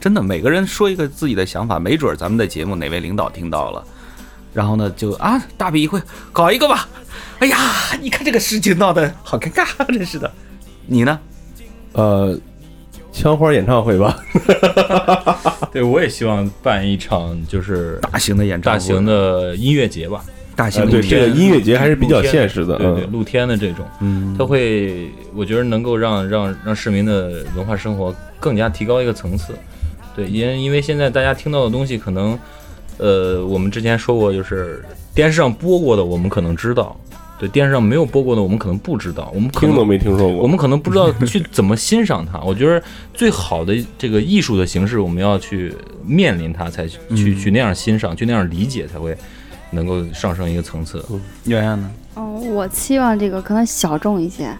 真的，每个人说一个自己的想法，没准儿咱们的节目哪位领导听到了，然后呢就啊大笔一挥，搞一个吧。哎呀，你看这个事情闹得好尴尬，真是的。你呢？呃，枪花演唱会吧，对，我也希望办一场就是大型的演唱会，大型的音乐节吧。大型呃对的演唱会这个音乐节还是比较现实的，对对，嗯，露天的这种，嗯，它会，我觉得能够让让让市民的文化生活更加提高一个层次。对，因因为现在大家听到的东西，可能，呃，我们之前说过，就是电视上播过的，我们可能知道；对，电视上没有播过的，我们可能不知道。我们可听都没听说过。我们可能不知道去怎么欣赏它。我觉得最好的这个艺术的形式，我们要去面临它，才去去嗯去那样欣赏，去那样理解，才会能够上升一个层次。圆圆呢？哦，我期望这个可能小众一些，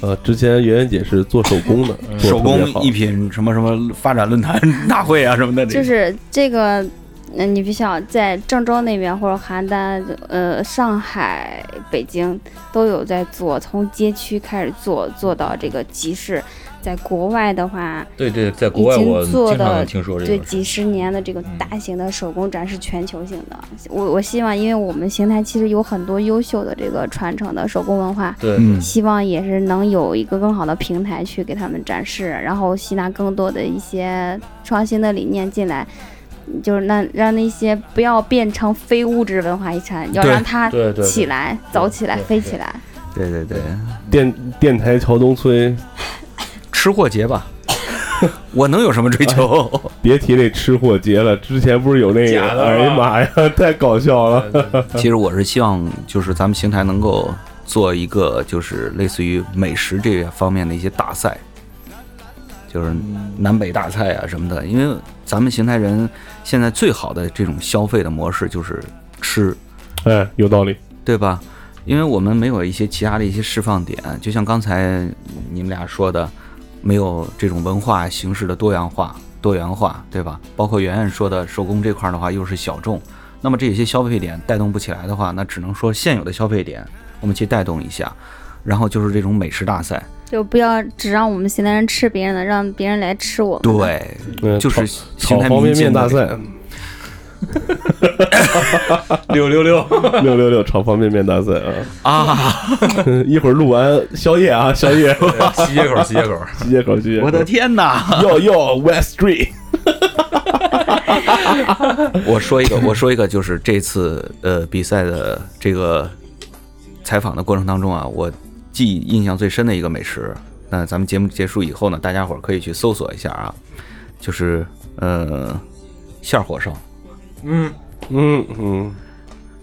呃，之前圆圆姐是做手工的，手工艺品什么什么发展论坛 大会啊什么的，就是这个，那你必须要在郑州那边或者邯郸、呃上海、北京都有在做，从街区开始做，做到这个集市。在国外的话，对对，在国外已经我做的经常听说这对。几十年的这个大型的手工展是全球性的。我我希望，因为我们邢台其实有很多优秀的这个传承的手工文化，对，嗯，希望也是能有一个更好的平台去给他们展示，然后吸纳更多的一些创新的理念进来。就是那让那些不要变成非物质文化遗产，要让它对对对起来、走起来、飞起来。对对对，电电台桥东村，吃货节吧，我能有什么追求？别提那吃货节了，之前不是有那个？哎呀妈呀，太搞笑了！其实我是希望，就是咱们邢台能够做一个，就是类似于美食这方面的一些大赛，就是南北大菜啊什么的。因为咱们邢台人现在最好的这种消费的模式就是吃，哎，有道理。对吧？因为我们没有一些其他的一些释放点，就像刚才你们俩说的，没有这种文化形式的多样化、多元化，对吧？包括圆圆说的手工这块儿的话，又是小众，那么这些消费点带动不起来的话，那只能说现有的消费点我们去带动一下，然后就是这种美食大赛，就不要只让我们邢台人吃别人的，让别人来吃我们。对，嗯，就是炒邢台方便民间的面大赛，六六六，六六六炒方便面大赛啊！啊！一会儿录完宵夜啊，宵夜，西街口，西街口，西街口，西街口。我的天哪！哟哟，West Street，我说一个，我说一个，就是这次呃比赛的这个采访的过程当中啊，我记忆印象最深的一个美食。那咱们节目结束以后呢，大家伙儿可以去搜索一下啊，就是呃馅儿火烧，嗯，嗯嗯，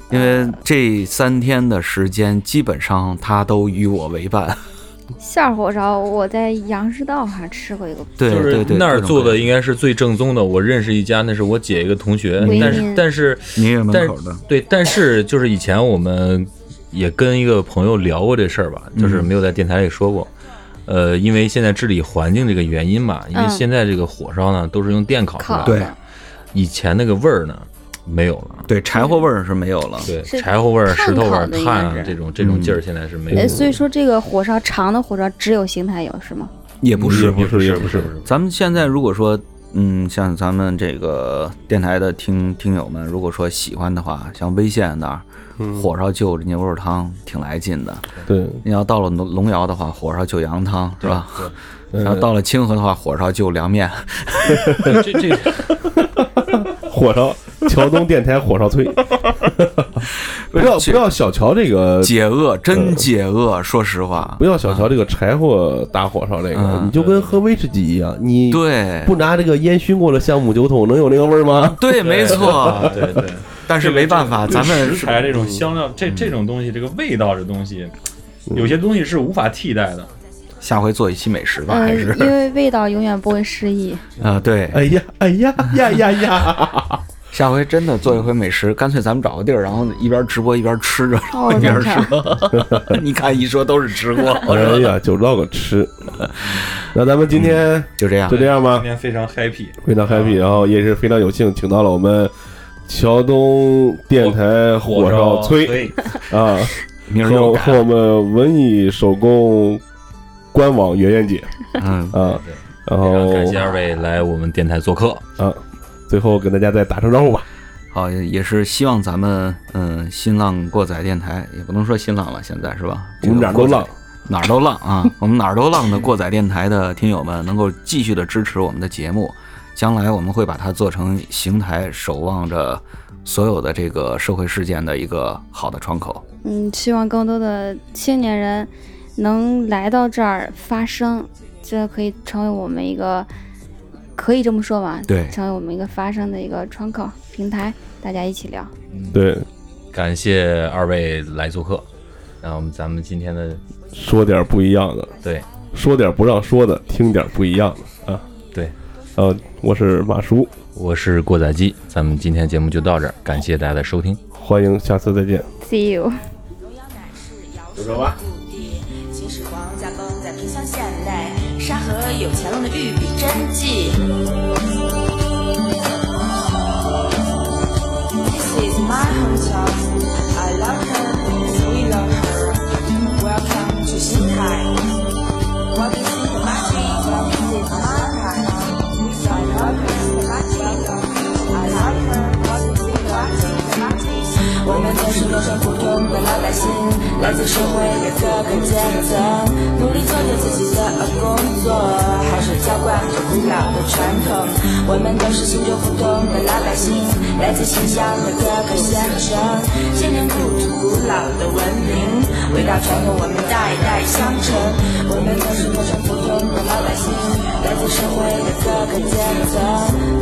因为这三天的时间基本上他都与我为伴。馅儿火烧，我在杨市道还吃过一个，就是对对对，那儿做的应该是最正宗的。我认识一家，那是我姐一个同学，但是但是明月门口的，对，但是就是以前我们也跟一个朋友聊过这事儿吧，就是没有在电台里说过。呃，因为现在治理环境这个原因吧，因为嗯现在这个火烧呢都是用电烤出来的，对以前那个味儿呢没有了。对柴火味儿是没有了。对，柴火味儿、石头味儿、炭啊这种这种劲儿现在是没有。所以说这个火烧长的火烧只有邢台有是吗？也不是也不是，也不是。咱们现在如果说，嗯，像咱们这个电台的听听友们，如果说喜欢的话，像威县那儿火烧就牛肉汤挺来劲的。对，你要到了龙龙窑的话，火烧就羊汤是吧？嗯然后到了清河的话，火烧就凉面。这这 火烧桥东电台火烧催，不要不要小瞧这个，解饿，真解饿。说实话不，要小瞧这个柴火打火烧这个，嗯你就跟喝威士忌一样，你对不拿这个烟熏过的橡木酒桶，能有那个味儿吗？对，没错。对对，但是没办法，咱们食材这种香料，这这种东西，这个味道这东西，有些东西是无法替代的。下回做一期美食吧，还嗯，是因为味道永远不会失忆。啊，对。哎呀，哎呀呀呀呀！下回真的做一回美食，干脆咱们找个地儿，然后一边直播一边吃着，然后哦一边说。你看一说都是吃货，哎呀，就唠个吃。那咱们今天就这样就。这样吧今，天非常 happy，非常 happy，然后也是非常有幸请到了我们桥东电台火烧崔 啊，和和我们文艺手工官网圆圆姐嗯，啊，然后感谢二位来我们电台做客。啊，最后跟大家再打声招呼吧。好，也是希望咱们嗯新浪过载电台也不能说新浪了，现在是吧？我们哪儿都浪，哪儿都浪啊！我们哪儿都浪的过载电台的听友们能够继续的支持我们的节目，将来我们会把它做成邢台守望着所有的这个社会事件的一个好的窗口。嗯，希望更多的青年人能来到这儿发声，这可以成为我们一个，可以这么说吧？对成为我们一个发声的一个窗口平台，大家一起聊。对，感谢二位来做客，然后我们咱们今天的说点不一样的，对说点不让说的，听点不一样的呃，我是马叔，我是过载机，咱们今天节目就到这儿，感谢大家的收听。欢迎下次再见。See you。就这吧。秦始皇驾崩在萍乡县内，沙河有乾隆的御笔真迹。cosas 来自社会的各个阶层，努力做着自己的工作，汗水浇灌着古老的传统。我们都是新旧互通的老百姓，来自新乡的各个县城，千年故土古老的文明，伟大传统我们代代相承。我们都是陌生普通的老百姓，来自社会的各个阶层，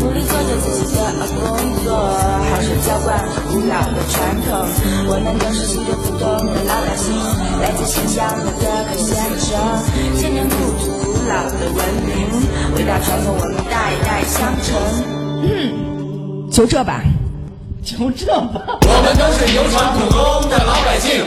努力做着自己的工作，汗水浇灌着古老的传统。我们都是新旧普通的老百姓，来自新疆的各个县城，千年故土古老的文明，伟大传统我们代代相承。就这吧，就这吧。我们都是有传苦工的老百姓，